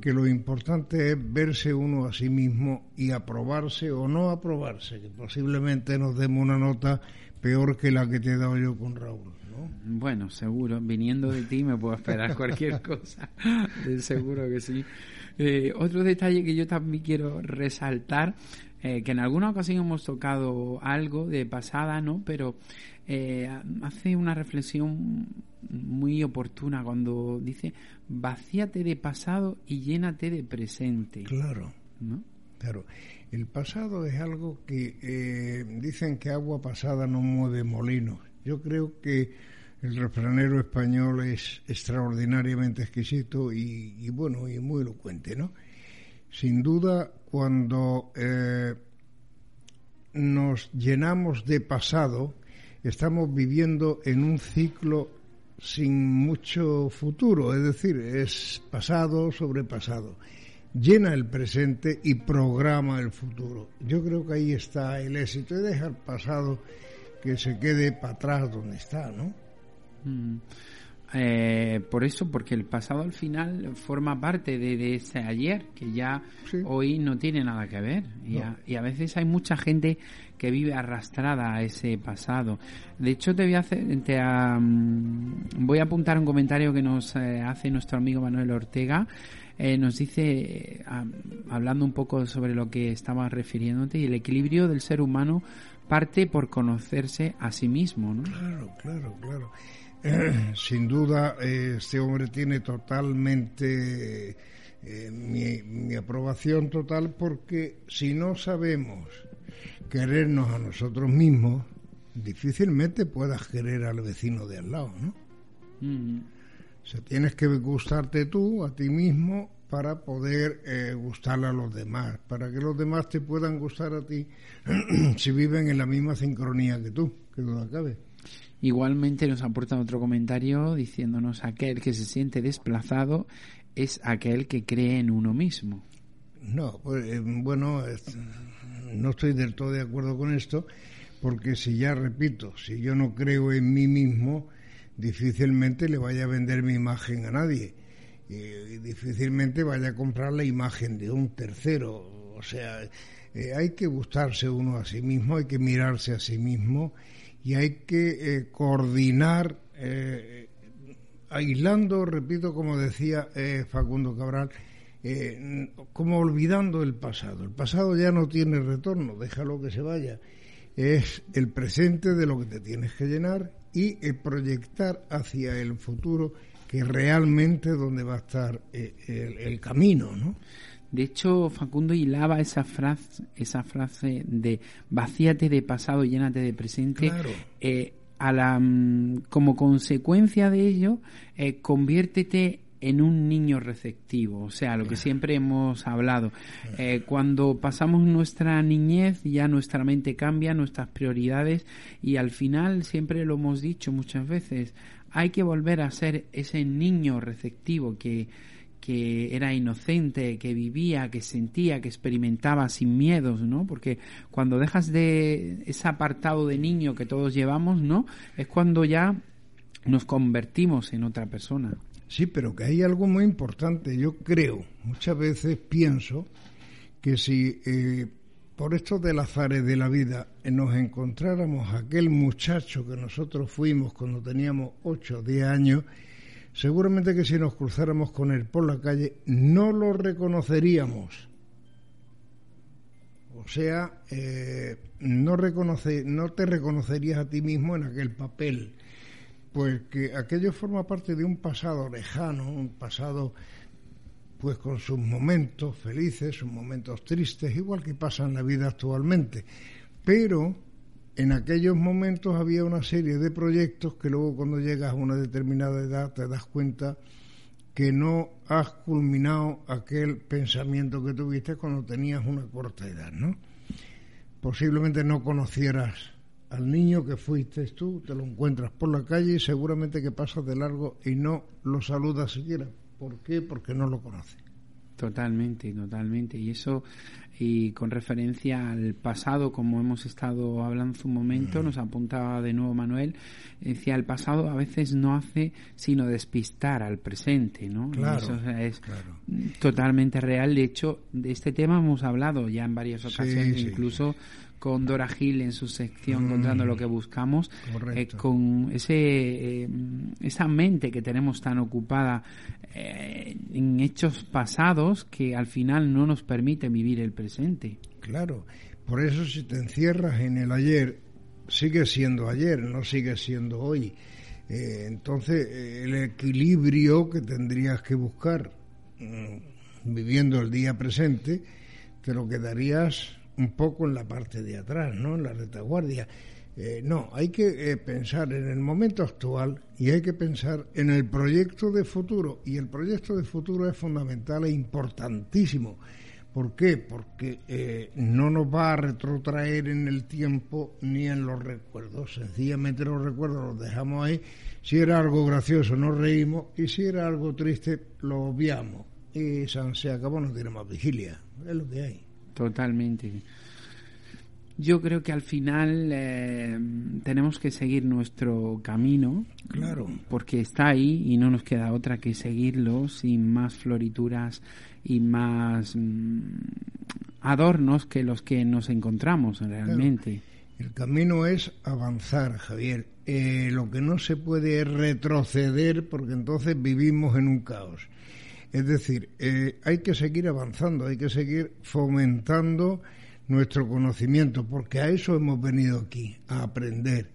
que lo importante es verse uno a sí mismo y aprobarse o no aprobarse, que posiblemente nos demos una nota peor que la que te he dado yo con Raúl. Bueno, seguro, viniendo de ti me puedo esperar cualquier cosa, seguro que sí. Eh, otro detalle que yo también quiero resaltar, eh, que en alguna ocasión hemos tocado algo de pasada, ¿no? Pero eh, hace una reflexión muy oportuna cuando dice, vacíate de pasado y llénate de presente. Claro. ¿No? Claro. El pasado es algo que dicen que agua pasada no mueve molinos. Yo creo que el refranero español es extraordinariamente exquisito y, bueno, y muy elocuente, ¿no? Sin duda, cuando eh, nos llenamos de pasado, estamos viviendo en un ciclo sin mucho futuro, es decir, es pasado sobre pasado. Llena el presente y programa el futuro. Yo creo que ahí está el éxito de dejar pasado que se quede para atrás donde está, ¿no? Mm. Eh, por eso, porque el pasado al final forma parte de, ese ayer, que ya hoy no tiene nada que ver. Y, a, veces hay mucha gente que vive arrastrada a ese pasado. De hecho, te voy a, hacer, voy a apuntar un comentario que nos eh, hace nuestro amigo Manuel Ortega. Eh, nos dice, hablando un poco sobre lo que estabas refiriéndote, y el equilibrio del ser humano parte por conocerse a sí mismo. ¿no? Claro, claro, claro. sin duda, este hombre tiene totalmente eh, mi, aprobación total porque si no sabemos querernos a nosotros mismos, difícilmente puedas querer al vecino de al lado, ¿no? Mm. O sea, tienes que gustarte tú, a ti mismo, para poder eh, gustarle a los demás, para que los demás te puedan gustar a ti si viven en la misma sincronía que tú, que no cabe. Igualmente nos aporta otro comentario diciéndonos aquel que se siente desplazado es aquel que cree en uno mismo. No, pues, eh, bueno, no estoy del todo de acuerdo con esto, porque si ya repito, si yo no creo en mí mismo, difícilmente le vaya a vender mi imagen a nadie y difícilmente vaya a comprar la imagen de un tercero. O sea, eh, hay que gustarse uno a sí mismo, hay que mirarse a sí mismo y hay que eh, coordinar, eh, aislando, repito, como decía eh, Facundo Cabral, como olvidando el pasado. El pasado ya no tiene retorno, déjalo que se vaya. Es el presente de lo que te tienes que llenar y proyectar hacia el futuro que realmente es donde va a estar el, el camino, ¿no? De hecho, Facundo hilaba esa frase, esa frase de vacíate de pasado, llénate de presente. Eh, a la, mm, como consecuencia de ello, eh, conviértete en un niño receptivo, o sea, lo que siempre hemos hablado. Eh, cuando pasamos nuestra niñez, ya nuestra mente cambia, nuestras prioridades, y al final, siempre lo hemos dicho muchas veces, hay que volver a ser ese niño receptivo que, que era inocente, que vivía, que sentía, que experimentaba sin miedos, ¿no? Porque cuando dejas de ese apartado de niño que todos llevamos, ¿no? Es cuando ya nos convertimos en otra persona. Sí, pero que hay algo muy importante. Yo creo, muchas veces pienso que si eh, por estos del azares de la vida nos encontráramos aquel muchacho que nosotros fuimos cuando teníamos 8 o 10 años, seguramente que si nos cruzáramos con él por la calle no lo reconoceríamos. O sea, eh, no, reconoce, no te reconocerías a ti mismo en aquel papel, pues que aquello forma parte de un pasado lejano, un pasado pues con sus momentos felices, sus momentos tristes, igual que pasa en la vida actualmente. Pero en aquellos momentos había una serie de proyectos que luego cuando llegas a una determinada edad te das cuenta que no has culminado aquel pensamiento que tuviste cuando tenías una corta edad, ¿no? Posiblemente no conocieras al niño que fuiste tú, te lo encuentras por la calle y seguramente que pasas de largo y no lo saludas siquiera. ¿Por qué? Porque no lo conoces. Totalmente, totalmente. Y eso, y con referencia al pasado, como hemos estado hablando hace un momento, nos apuntaba de nuevo Manuel, decía, el pasado a veces no hace sino despistar al presente, ¿no? Claro, eso es totalmente real. De hecho, de este tema hemos hablado ya en varias ocasiones, incluso con Dora Hill en su sección mm. Encontrando lo que buscamos, eh, con ese eh, esa mente que tenemos tan ocupada eh, en hechos pasados que al final no nos permite vivir el presente. Claro, por eso si te encierras en el ayer, sigue siendo ayer, no sigue siendo hoy. entonces, el equilibrio que tendrías que buscar mm, viviendo el día presente, te lo quedarías un poco en la parte de atrás, ¿no? En la retaguardia. Eh, no, hay que eh, pensar en el momento actual y hay que pensar en el proyecto de futuro. Y el proyecto de futuro es fundamental e importantísimo. ¿Por qué? Porque eh, no nos va a retrotraer en el tiempo ni en los recuerdos. Sencillamente los recuerdos los dejamos ahí. Si era algo gracioso nos reímos y si era algo triste lo obviamos. Y se acabó, no tiene más vigilia. Es lo que hay. Totalmente. Yo creo que al final eh, tenemos que seguir nuestro camino. Claro. Porque está ahí y no nos queda otra que seguirlo sin más florituras y más mm, adornos que los que nos encontramos realmente. El camino es avanzar, Javier. Eh, lo que no se puede es retroceder porque entonces vivimos en un caos. Es decir, eh, hay que seguir avanzando, hay que seguir fomentando nuestro conocimiento, porque a eso hemos venido aquí, a aprender.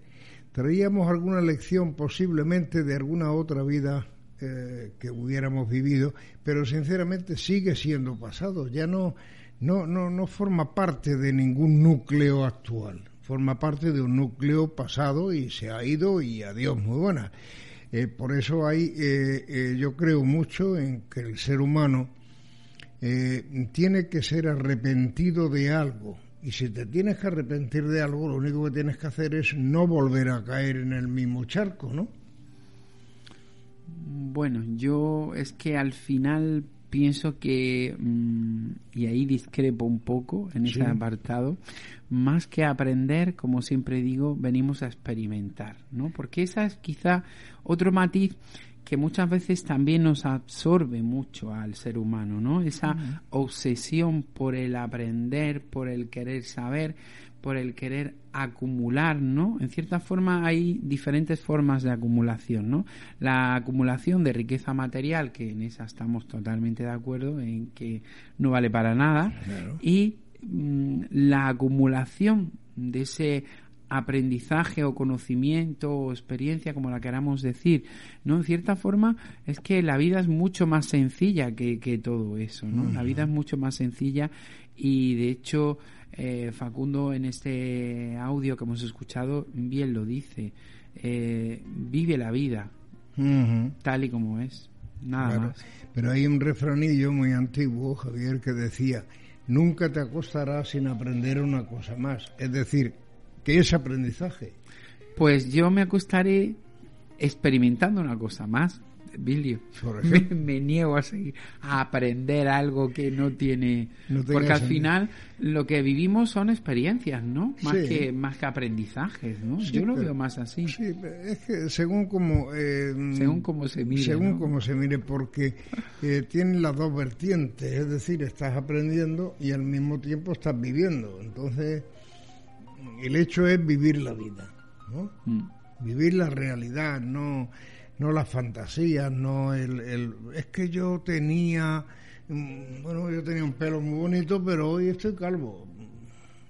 Traíamos alguna lección posiblemente de alguna otra vida eh, que hubiéramos vivido, pero sinceramente sigue siendo pasado, ya no, no, no, no forma parte de ningún núcleo actual, forma parte de un núcleo pasado y se ha ido y adiós, muy buena. Eh, por eso hay, eh, eh, yo creo mucho en que el ser humano tiene que ser arrepentido de algo. Y si te tienes que arrepentir de algo, lo único que tienes que hacer es no volver a caer en el mismo charco, ¿no? Bueno, yo es que al final pienso que, mm, y ahí discrepo un poco en ese apartado, más que aprender, como siempre digo, venimos a experimentar, ¿no? Porque esa es quizá otro matiz que muchas veces también nos absorbe mucho al ser humano, ¿no? Esa obsesión por el aprender, por el querer saber, por el querer acumular, ¿no? En cierta forma hay diferentes formas de acumulación, ¿no? La acumulación de riqueza material, que en esa estamos totalmente de acuerdo, en que no vale para nada, y mm, la acumulación de ese aprendizaje o conocimiento o experiencia, como la queramos decir, ¿no? En cierta forma es que la vida es mucho más sencilla que, que todo eso, ¿no? La vida es mucho más sencilla y de hecho eh, Facundo en este audio que hemos escuchado bien lo dice, eh, vive la vida tal y como es, nada más. Pero hay un refranillo muy antiguo, Javier, que decía, nunca te acostarás sin aprender una cosa más. Es decir, ¿qué es aprendizaje? Pues yo me acostaré experimentando una cosa más. Billy, me, niego a seguir a aprender algo que no tiene porque al final lo que vivimos son experiencias no más que más que aprendizajes no yo lo veo más así. sí es que según como eh, según como se mire según como se mire porque eh, tienen las dos vertientes es decir estás aprendiendo y al mismo tiempo estás viviendo. Entonces el hecho es vivir la vida no mm. vivir la realidad no no las fantasías, no el, el, es que yo tenía, mm, bueno, yo tenía un pelo muy bonito, pero hoy estoy calvo.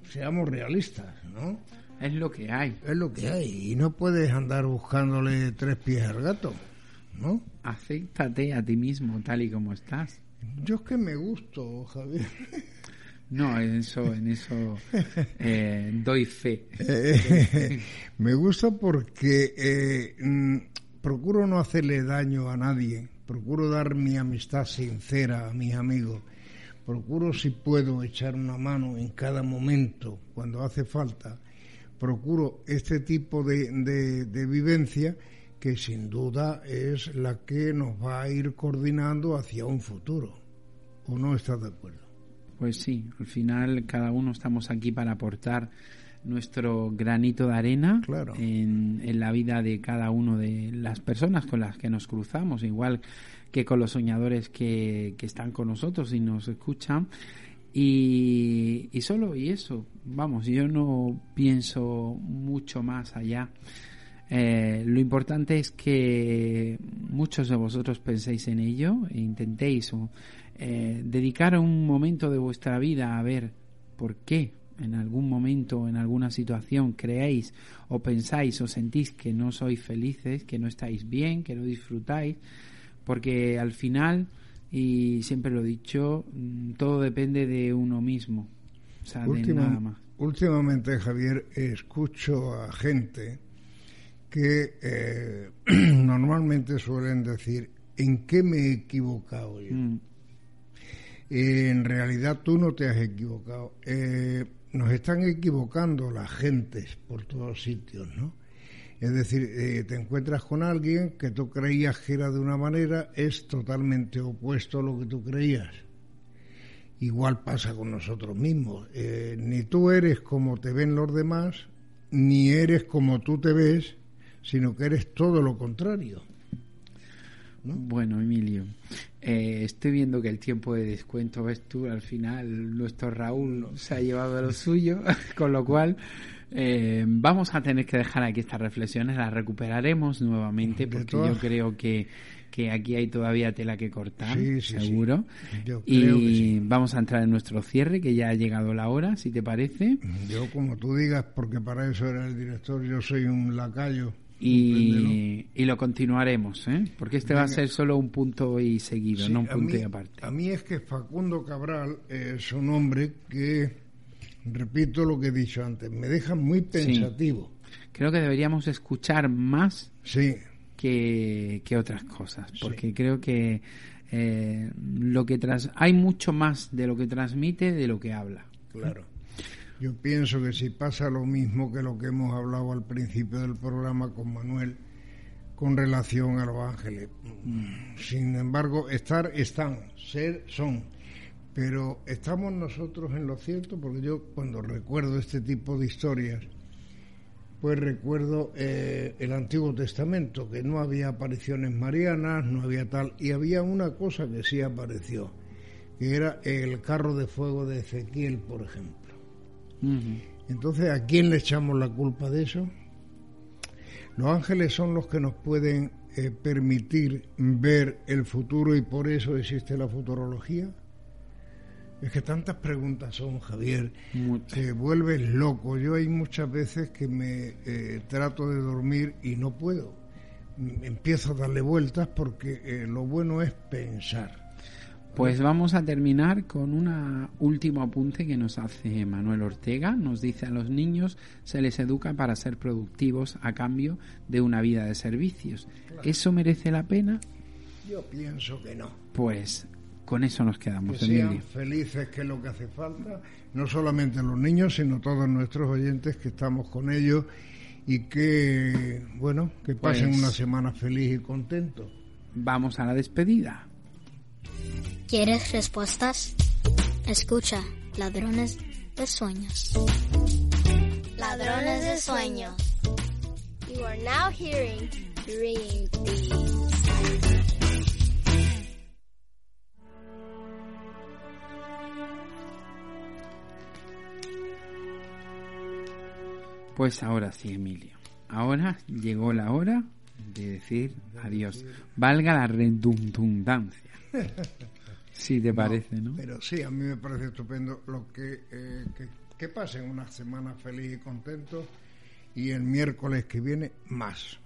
Seamos realistas, ¿no? Es lo que hay. Es lo que hay. Y no puedes andar buscándole tres pies al gato, ¿no? Acéptate a ti mismo tal y como estás. Yo es que me gusto, Javier. No, en eso, en eso eh, doy fe. me gusta porque eh, mm, procuro no hacerle daño a nadie, procuro dar mi amistad sincera a mis amigos, procuro si puedo echar una mano en cada momento cuando hace falta, procuro este tipo de, de, vivencia que sin duda es la que nos va a ir coordinando hacia un futuro. ¿O no estás de acuerdo? Pues sí, al final cada uno estamos aquí para aportar nuestro granito de arena en, en, la vida de cada uno de las personas con las que nos cruzamos, igual que con los soñadores que, que están con nosotros y nos escuchan. Y, y solo y eso, vamos, yo no pienso mucho más allá. Eh, lo importante es que muchos de vosotros penséis en ello e intentéis eh, dedicar un momento de vuestra vida a ver por qué en algún momento, en alguna situación creéis o pensáis o sentís que no sois felices, que no estáis bien, que no disfrutáis, porque al final y siempre lo he dicho, mm, todo depende de uno mismo, o sea, de nada más. Últimamente, Javier, escucho a gente que eh, normalmente suelen decir, ¿en qué me he equivocado yo? Mm. en realidad tú no te has equivocado. Eh, nos están equivocando las gentes por todos sitios, ¿no? Es decir, eh, te encuentras con alguien que tú creías que era de una manera, es totalmente opuesto a lo que tú creías. Igual pasa con nosotros mismos. Eh, ni tú eres como te ven los demás, ni eres como tú te ves, sino que eres todo lo contrario. Bueno, Emilio, eh, estoy viendo que el tiempo de descuento, ves tú, al final nuestro Raúl se ha llevado lo suyo, con lo cual eh, vamos a tener que dejar aquí estas reflexiones, las recuperaremos nuevamente porque yo creo que, que aquí hay todavía tela que cortar, seguro. y vamos a entrar en nuestro cierre, que ya ha llegado la hora, si te parece. Yo, como tú digas, porque para eso era el director, yo soy un lacayo. Y, y, lo continuaremos, ¿eh? porque este va a ser solo un punto y seguido, no un punto y aparte. A mí es que Facundo Cabral es un hombre que repito lo que he dicho antes, me deja muy pensativo. Creo que deberíamos escuchar más que, que otras cosas, porque creo que eh, lo que tras hay mucho más de lo que transmite de lo que habla. Claro. Yo pienso que si pasa lo mismo que lo que hemos hablado al principio del programa con Manuel con relación a los ángeles. Sin embargo, estar están, ser son pero estamos nosotros en lo cierto porque yo cuando recuerdo este tipo de historias, pues recuerdo eh, el Antiguo Testamento, que no había apariciones marianas, no había tal, y había una cosa que sí apareció, que era el carro de fuego de Ezequiel, por ejemplo. Entonces, ¿a quién le echamos la culpa de eso? Los ángeles son los que nos pueden eh, permitir ver el futuro y por eso existe la futurología. Es que tantas preguntas son, Javier, te vuelves loco. Yo hay muchas veces que me eh, trato de dormir y no puedo. Empiezo a darle vueltas porque eh, lo bueno es pensar. Pues vamos a terminar con un último apunte que nos hace Manuel Ortega. Nos dice a los niños se les educa para ser productivos a cambio de una vida de servicios. ¿Eso merece la pena? Yo pienso que no. Pues con eso nos quedamos. Que sean felices, que es lo que hace falta, no solamente los niños, sino todos nuestros oyentes que estamos con ellos y que, bueno, que pasen pues una semana feliz y contento. Vamos a la despedida. ¿Quieres respuestas? Escucha, ladrones de sueños. Ladrones de sueños. You are now hearing Dream Pues ahora sí, Emilio. Ahora llegó la hora de decir adiós. Valga la redundancia. Si te parece, ¿no? Pero sí, a mí me parece estupendo lo que, eh, que, que pasen una semana feliz y contento y el miércoles que viene más.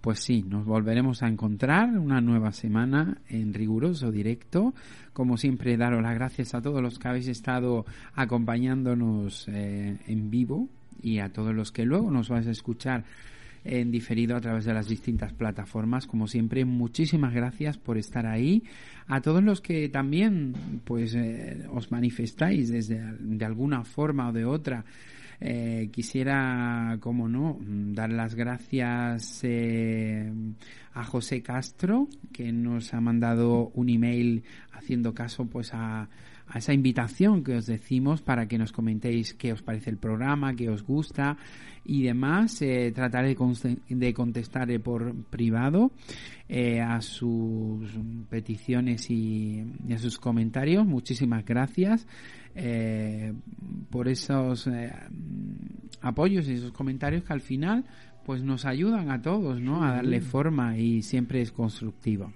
Pues sí, nos volveremos a encontrar una nueva semana en riguroso directo. Como siempre, daros las gracias a todos los que habéis estado acompañándonos eh, en vivo y a todos los que luego nos vais a escuchar en diferido a través de las distintas plataformas. Como siempre, muchísimas gracias por estar ahí. A todos los que también pues eh, os manifestáis desde de alguna forma o de otra Eh, quisiera, como no, dar las gracias eh, a José Castro, que nos ha mandado un email haciendo caso pues a a esa invitación que os decimos para que nos comentéis qué os parece el programa, qué os gusta y demás. Eh, trataré de, contestar por privado eh, a sus peticiones y, a sus comentarios. Muchísimas gracias eh, por esos apoyos y esos comentarios que al final pues nos ayudan a todos, ¿no? A darle forma y siempre es constructivo.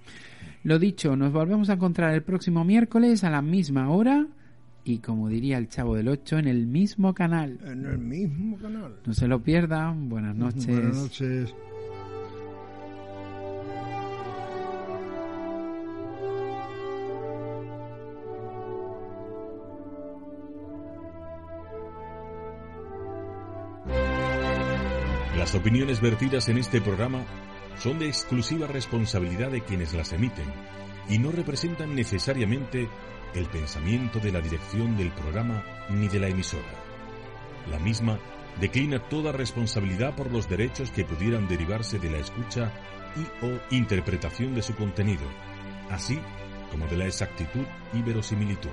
Lo dicho, nos volvemos a encontrar el próximo miércoles a la misma hora y como diría el chavo del 8, en el mismo canal. En el mismo canal. No se lo pierdan. Buenas noches. Buenas noches. Las opiniones vertidas en este programa son de exclusiva responsabilidad de quienes las emiten y no representan necesariamente el pensamiento de la dirección del programa ni de la emisora. La misma declina toda responsabilidad por los derechos que pudieran derivarse de la escucha y o interpretación de su contenido, así como de la exactitud y verosimilitud.